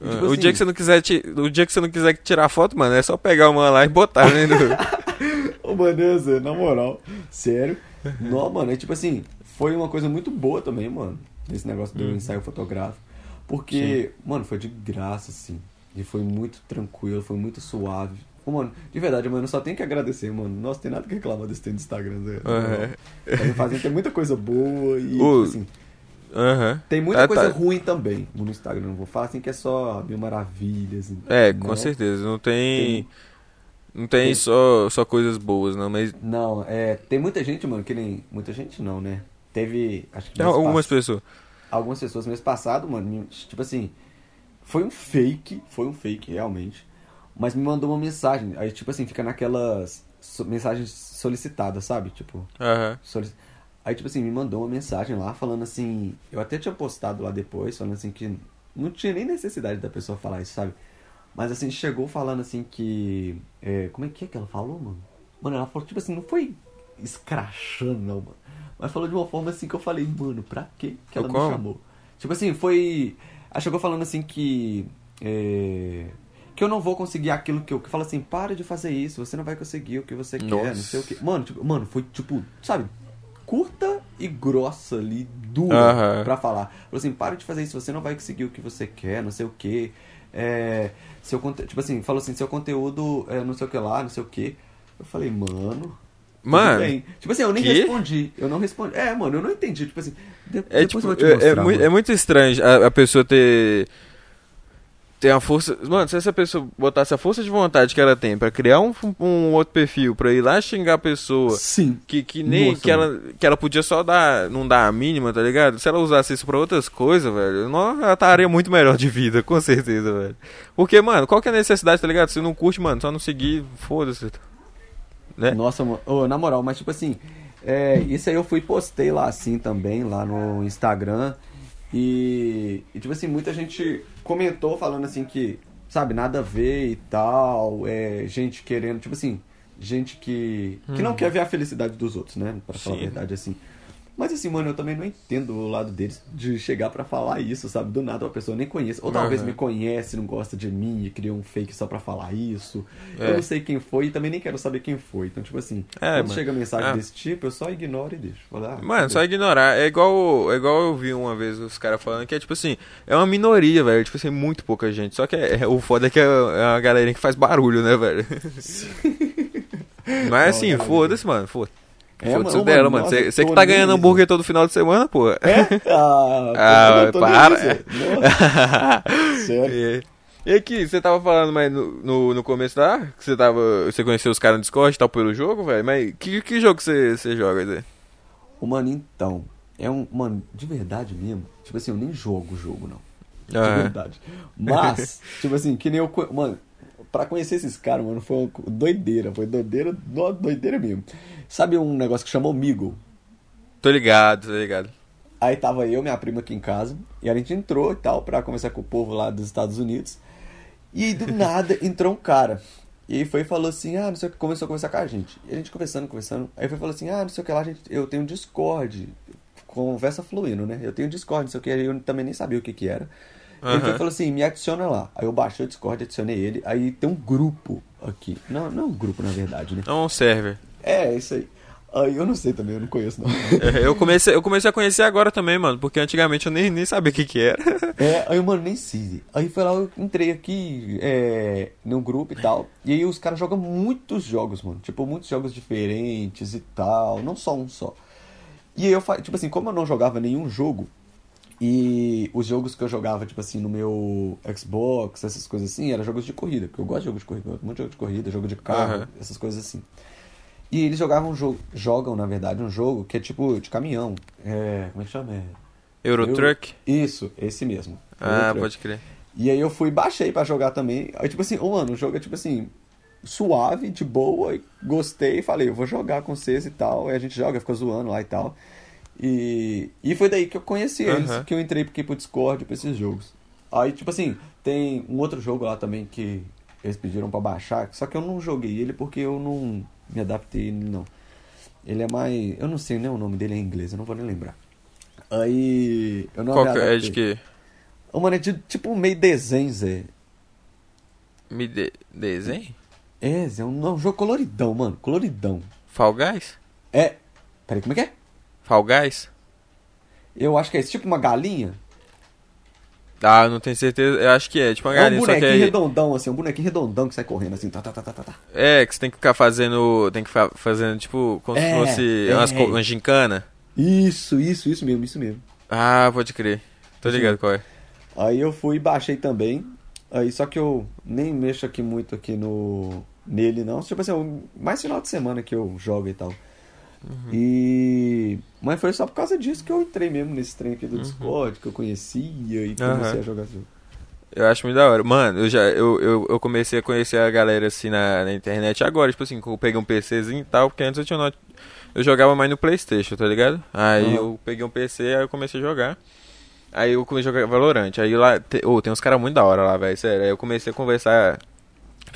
E, Ah, tipo o assim, dia que você não quiser ti- o dia que você não quiser tirar foto, mano, é só pegar uma lá e botar, né? Ô, mano, Zé, na moral, sério. Não, mano, é tipo assim, foi uma coisa muito boa também, mano, esse negócio do ensaio fotográfico. Porque, mano, foi de graça, assim. E foi muito tranquilo, foi muito suave. Mano, de verdade, mano, eu só tenho que agradecer, mano. Nossa, tem nada que reclamar desse tempo do Instagram, moral. Aham. Tá fazendo ter muita coisa boa e, tipo assim, Aham. tem muita Tá, coisa tá. ruim também no Instagram. Não vou falar assim que é só mil maravilhas. É, não. com certeza. Não tem. Não tem só, só coisas boas, não, mas. Não, é. Tem muita gente, mano, que nem. Muita gente não, né? Teve. Acho que Tem mês algumas pessoas. algumas pessoas mês passado, mano, tipo assim, foi um fake, foi um fake realmente, mas me mandou uma mensagem, aí tipo assim, fica naquelas so- mensagens solicitadas, sabe? Tipo, Aham. solic- aí tipo assim, me mandou uma mensagem lá falando assim, eu até tinha postado lá depois, falando assim que não tinha nem necessidade da pessoa falar isso, sabe? Mas assim, chegou falando assim que, é, como é que é que ela falou, mano? Mano, ela falou, tipo assim, não foi escrachando, não, mano. Mas falou de uma forma assim que eu falei, mano, pra quê que ela me Como? chamou? Tipo assim, foi. Ela chegou falando assim que. é, Que eu não vou conseguir aquilo que eu. Que fala assim, para de fazer isso, você não vai conseguir o que você quer, não Nossa. sei o que. Mano, tipo, mano, foi tipo, sabe, curta e grossa ali, dura Aham. pra falar. Falou assim, para de fazer isso, você não vai conseguir o que você quer, não sei o que. É, seu. Tipo assim, falou assim, seu conteúdo é não sei o que lá, não sei o que. Eu falei, mano. Mano, bem. Tipo assim, eu nem quê? respondi. Eu não respondi. É, mano, eu não entendi. Tipo assim, de- É, tipo, te é, mostrar. é mui- mano. é muito estranho a, a pessoa ter. Ter a força. Mano, se essa pessoa botasse a força de vontade que ela tem pra criar um, um outro perfil, pra ir lá xingar a pessoa. Sim. Que, que nem Nossa, que ela, que ela podia só dar, não dar a mínima, tá ligado? Se ela usasse isso pra outras coisas, velho, não, ela estaria muito melhor de vida, com certeza, velho. Porque, mano, qual que é a necessidade, tá ligado? Se não curte, mano, só não seguir, foda-se. Né? Nossa. Ô, na moral, mas tipo assim, é, isso aí eu fui postei lá assim também, lá no Instagram. E, e, tipo assim, muita gente comentou falando assim que, sabe, nada a ver e tal. É, gente querendo, tipo assim, gente que, que não quer ver a felicidade dos outros, né? Pra falar a Sim. verdade, assim. Mas assim, mano, eu também não entendo o lado deles de chegar pra falar isso, sabe? Do nada uma pessoa nem conhece. Ou talvez Aham. me conhece, não gosta de mim e criou um fake só pra falar isso. É. Eu não sei quem foi e também nem quero saber quem foi. Então, tipo assim, É, quando mano. chega mensagem Ah. desse tipo, eu só ignoro e deixo. Falo, ah, Mano, só ignorar. É igual, é igual eu vi uma vez os caras falando que é tipo assim, é uma minoria, velho. Tipo assim, muito pouca gente. Só que é, é- o foda é que é, é uma galerinha que faz barulho, né, velho? Mas assim, foda-se, mano. Foda-se. É, Foda-se mano, dela, mano, Você que tá ganhando hambúrguer todo final de semana, pô. É? Ah, Ah, para. sério. E, e aqui, você tava falando mas no, no, no começo lá, que você tava. Você conheceu os caras no Discord e tal pelo jogo, velho. Mas que, que jogo você, você joga, Zé? Ô, Mano, então, é um. Mano, de verdade mesmo. Tipo assim, eu nem jogo o jogo, não. De Ah. verdade. Mas, tipo assim, que nem eu. Mano, pra conhecer esses caras, mano, foi uma doideira. Foi doideira, doideira mesmo. Sabe um negócio que chamou Migo? Tô ligado, tô ligado. Aí tava eu, minha prima aqui em casa, e a gente entrou e tal pra conversar com o povo lá dos Estados Unidos. E do nada entrou um cara. E foi e falou assim: "Ah, não sei o que, começou a conversar com a gente". E a gente conversando, conversando. Aí foi e falou assim: "Ah, não sei o que lá, gente, eu tenho Discord". Conversa fluindo, né? Eu tenho Discord, não sei o que, eu também nem sabia o que que era. Ele foi falou assim: "Me adiciona lá". Aí eu baixei o Discord, adicionei ele. Aí tem um grupo aqui. Não, não é um grupo na verdade, né? É um server. É, isso aí. Aí eu não sei também, eu não conheço não. É, eu, comecei, eu comecei a conhecer agora também, mano, porque antigamente eu nem, nem sabia o que que era. É, aí, mano, nem sei. Aí foi lá, eu entrei aqui é, no grupo e tal. E aí os caras jogam muitos jogos, mano. Tipo, muitos jogos diferentes e tal. Não só um só. E aí eu, tipo assim, como eu não jogava nenhum jogo, e os jogos que eu jogava, tipo assim, no meu Xbox, essas coisas assim, eram jogos de corrida. Porque eu gosto de jogo de corrida, muito de jogo de corrida, jogo de carro, Aham. essas coisas assim. E eles jogavam um jogo, jogam, na verdade, um jogo que é tipo de caminhão. É, como é que chama? É, Eurotruck? isso, esse mesmo. Ah, pode crer. E aí eu fui baixei pra jogar também. Aí, tipo assim, mano, o jogo é tipo assim, suave, de boa, e gostei, falei, eu vou jogar com vocês e tal. Aí a gente joga, fica zoando lá e tal. E, e foi daí que eu conheci eles, que eu entrei porque pro Discord, pra esses jogos. Aí, tipo assim, tem um outro jogo lá também que eles pediram pra baixar, só que eu não joguei ele porque eu não me adaptei nele, não. Ele é mais. Eu não sei nem o nome dele em inglês, eu não vou nem lembrar. Aí. Eu não Qual que é adaptei. de que? Ô, mano, é de, tipo meio desenho, Zé. Me de... desenho? É, Zé, é um, é um jogo coloridão, mano. Coloridão. Fall Guys? É. Peraí, como é que é? Fall Guys? Eu acho que é tipo uma galinha. Ah, eu não tenho certeza. Eu acho que é, tipo uma É um galinha, só que bonequinho redondão, assim, um bonequinho redondão que sai correndo assim, tá, tá, tá, tá, tá, tá. É, que você tem que ficar fazendo. Tem que ficar fazendo, tipo, como É, se fosse é. umas, co- uma gincana. Isso, isso, isso mesmo, isso mesmo. Ah, pode crer. Tô ligado qual é. Aí eu fui e baixei também. Aí só que eu nem mexo aqui muito aqui no, nele, não. Tipo assim, é mais final de semana que eu jogo e tal. E. Mas foi só por causa disso que eu entrei mesmo nesse trem aqui do Discord, que eu conhecia e comecei Aham. a jogar jogo. Eu acho muito da hora. Mano, eu já eu, eu, eu comecei a conhecer a galera assim na, na internet agora, tipo assim, eu peguei um PCzinho e tal, porque antes eu tinha not... eu jogava mais no Playstation, tá ligado? Aí eu peguei um PC, aí eu comecei a jogar. Aí eu comecei a jogar Valorant. Aí lá, te... oh, tem uns caras muito da hora lá, velho, sério. Aí eu comecei a conversar,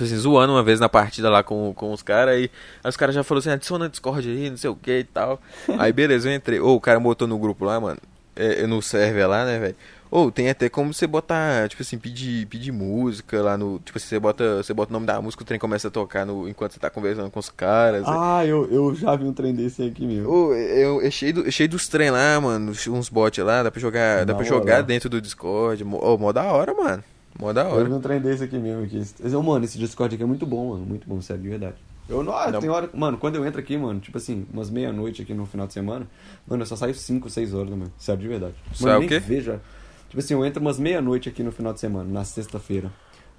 assim, zoando uma vez na partida lá com, com os caras, aí, aí os caras já falaram assim, adiciona Discord aí, não sei o que e tal. aí beleza, eu entrei. Ô, o cara botou no grupo lá, mano, é, no server lá, né, velho? Ou tem até como você botar, tipo assim, pedir, pedir música lá no. Tipo assim, você bota, você bota o nome da música, o trem começa a tocar no, enquanto você tá conversando com os caras. Ah, eu, eu já vi um trem desse aqui mesmo. Ô, é, é cheio, do, é cheio dos trem lá, mano. Uns bots lá, dá pra jogar, dá pra hora. jogar dentro do Discord. Ô, mó da hora, mano. Mó da Eu vi hora. um trem desse aqui mesmo. Aqui. Eu, mano, esse Discord aqui é muito bom, mano. Muito bom, sério, de verdade. Eu não, ah, Não. tem hora. Mano, quando eu entro aqui, mano, tipo assim, umas meia-noite aqui no final de semana, mano, eu só saio 5, 6 horas, mano. Sério, de verdade. Sai Mano, o nem quê? vejo. Tipo assim, eu entro umas meia-noite aqui no final de semana, na sexta-feira.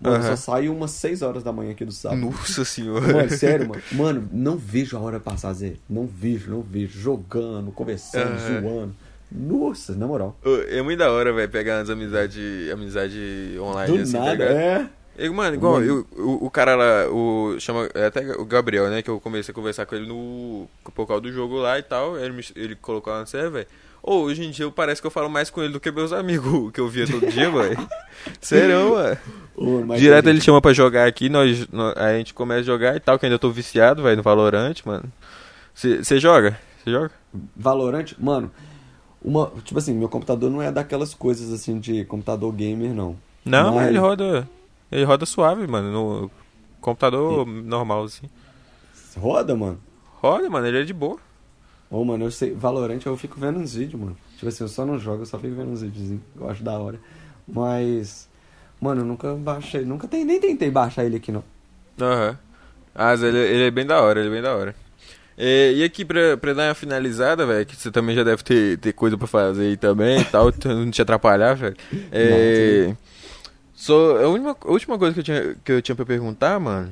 Mano, eu Aham. só saio umas 6 horas da manhã aqui do sábado. Nossa senhora. Mano, sério, mano. Mano, não vejo a hora passar, Zé. Não vejo, não vejo. Jogando, conversando, Aham. zoando. Nossa, na moral. É muito da hora, velho, pegar umas amizade, amizade online Do assim, tá nada, ligado? é. Mano, igual, eu, o, o cara lá, o, chama, é até o Gabriel, né, que eu comecei a conversar com ele no, por causa do jogo lá e tal, ele, me, ele colocou lá no server, velho. Ô, hoje em dia eu parece que eu falo mais com ele do que meus amigos, que eu via todo dia, velho. Sério, mano. Ô, Direto ele chama pra jogar aqui, nós, nó- a gente começa a jogar e tal, que ainda eu tô viciado, velho, no Valorant, mano. Você joga? Você joga? Valorant, mano, uma, tipo assim, meu computador não é daquelas coisas assim de computador gamer, não. Não, Mas- ele roda, ele roda suave, mano, no computador normal, assim. Roda, mano. Roda, mano, ele é de boa. Ô, mano, eu sei, Valorant eu fico vendo uns vídeos, mano. Tipo assim, eu só não jogo, eu só fico vendo uns vídeos, eu acho da hora. Mas, mano, eu nunca baixei, nunca tem, nem tentei baixar ele aqui, não. Aham. Ah, mas ele, ele é bem da hora, ele é bem da hora. É, e aqui pra, pra dar uma finalizada, velho, que você também já deve ter, ter coisa pra fazer aí também e tal, não te atrapalhar, velho. É, só, a, última, a última coisa que eu, tinha, que eu tinha pra perguntar, mano,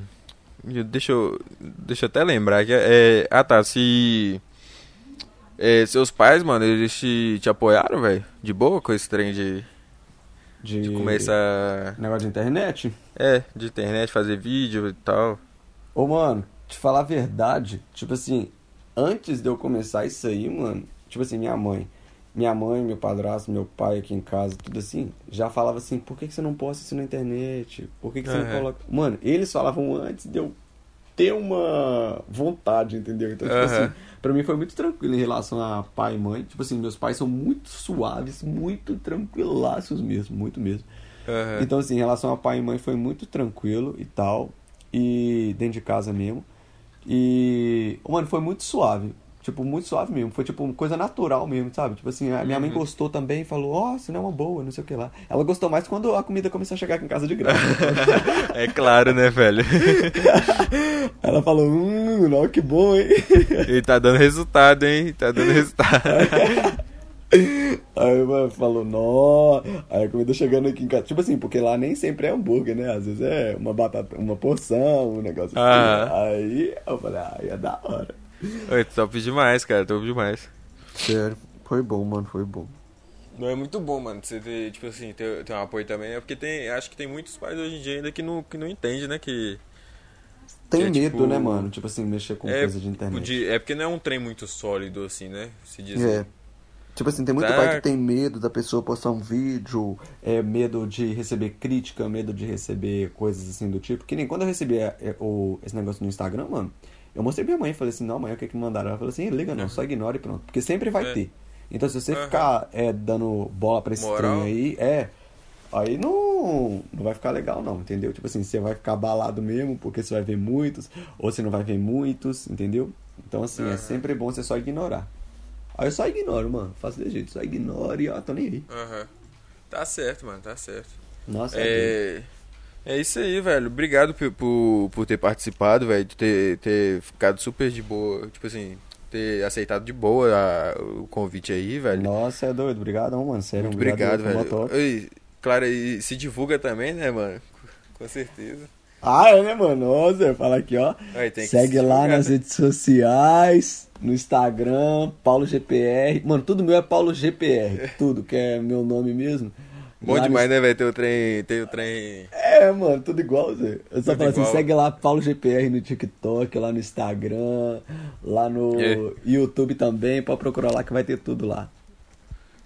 deixa eu, deixa eu até lembrar que é, ah tá, se é, seus pais, mano, eles te, te apoiaram, velho, de boa com esse trem de, De, de começar, Negócio de internet. é, de internet, fazer vídeo e tal. Ô, mano, te falar a verdade, tipo assim, antes de eu começar isso aí, mano, tipo assim, minha mãe, minha mãe, meu padrasto, meu pai aqui em casa, tudo assim, já falava assim, por que, que você não posta isso na internet? Por que, que você não Aham. coloca. Mano, eles falavam antes de eu ter uma vontade, entendeu? Então, tipo Aham. assim, pra mim foi muito tranquilo em relação a pai e mãe. Tipo assim, meus pais são muito suaves, muito tranquilaços mesmo, muito mesmo. Aham. Então, assim, em relação a pai e mãe foi muito tranquilo e tal. E dentro de casa mesmo. E, mano, foi muito suave. Tipo, muito suave mesmo. Foi, tipo, uma coisa natural mesmo, sabe? Tipo assim, a minha mãe Uhum. gostou também e falou, ó, isso não é uma boa, não sei o que lá. Ela gostou mais quando a comida começou a chegar aqui em casa de graça. É claro, né, velho? Ela falou, hum, não, que bom, hein? Ele tá dando resultado, hein? Tá dando resultado. Aí mano, falou, nó. Aí a comida chegando aqui em casa. Tipo assim, porque lá nem sempre é hambúrguer, né? Às vezes é uma batata, uma porção, um negócio Ah. assim. Aí eu falei, ah, é da hora. Oi, top demais, cara, top demais. Sério, foi bom, mano, foi bom. Não é muito bom, mano, você ter, tipo assim, ter, ter um apoio também, né? Porque tem, acho que tem muitos pais hoje em dia ainda que não, que não entendem, né? Que Tem Que é, medo, tipo, né, mano? Tipo assim, mexer com é, coisa de internet. de- é porque não é um trem muito sólido, assim, né? Se diz. É. Tipo assim, tem muito Tá. pai que tem medo da pessoa postar um vídeo, é, medo de receber crítica, medo de receber coisas assim do tipo. Que nem quando eu recebi é, é, o, esse negócio no Instagram, mano, eu mostrei pra minha mãe e falei assim, não, mãe, o que que mandaram? Ela falou assim, liga não, só ignora e pronto. Porque sempre vai É. ter. Então se você Aham. ficar é, dando bola pra esse trem aí, é. Aí não, não vai ficar legal não, entendeu? Tipo assim, você vai ficar abalado mesmo, porque você vai ver muitos, ou você não vai ver muitos, entendeu? Então assim, é Aham. sempre bom você só ignorar. Aí eu só ignoro, mano. Faço desse jeito, só ignoro e ó, tô nem aí. Aham. Tá certo, mano, tá certo. Nossa, é. É, é isso aí, velho. Obrigado por, por, por ter participado, velho. de Ter, ter ficado super de boa. Tipo assim, ter aceitado de boa a- o convite aí, velho. Nossa, é doido. Obrigadão, mano. Sério, Muito obrigado, pelo velho. Oi, claro, e se divulga também, né, mano? Com certeza. Ah, é, né, mano? Zé, fala aqui, ó. Aí, Segue se lá nas né? redes sociais, no Instagram, Paulo GPR. Mano, tudo meu é Paulo GPR. Tudo, que é meu nome mesmo. Bom Lá no demais, né, velho? Tem o trem. Tem o trem. É, mano, tudo igual, Zé. Eu só Tudo falo assim, igual. segue lá Paulo GPR no TikTok, lá no Instagram, lá no É. YouTube também, pode procurar lá que vai ter tudo lá.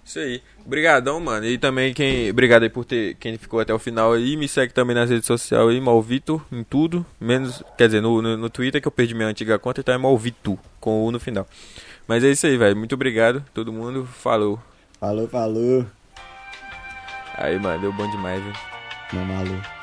Isso aí. Obrigadão, mano. E também quem. Obrigado aí por ter. Quem ficou até o final aí. Me segue também nas redes sociais aí, Malvito, em tudo. Menos. Quer dizer, no, no, no Twitter que eu perdi minha antiga conta, então é Malvito, com o U no final. Mas é isso aí, velho. Muito obrigado, todo mundo. Falou. Falou, falou. Aí, mano, deu bom demais, viu? Não, maluco.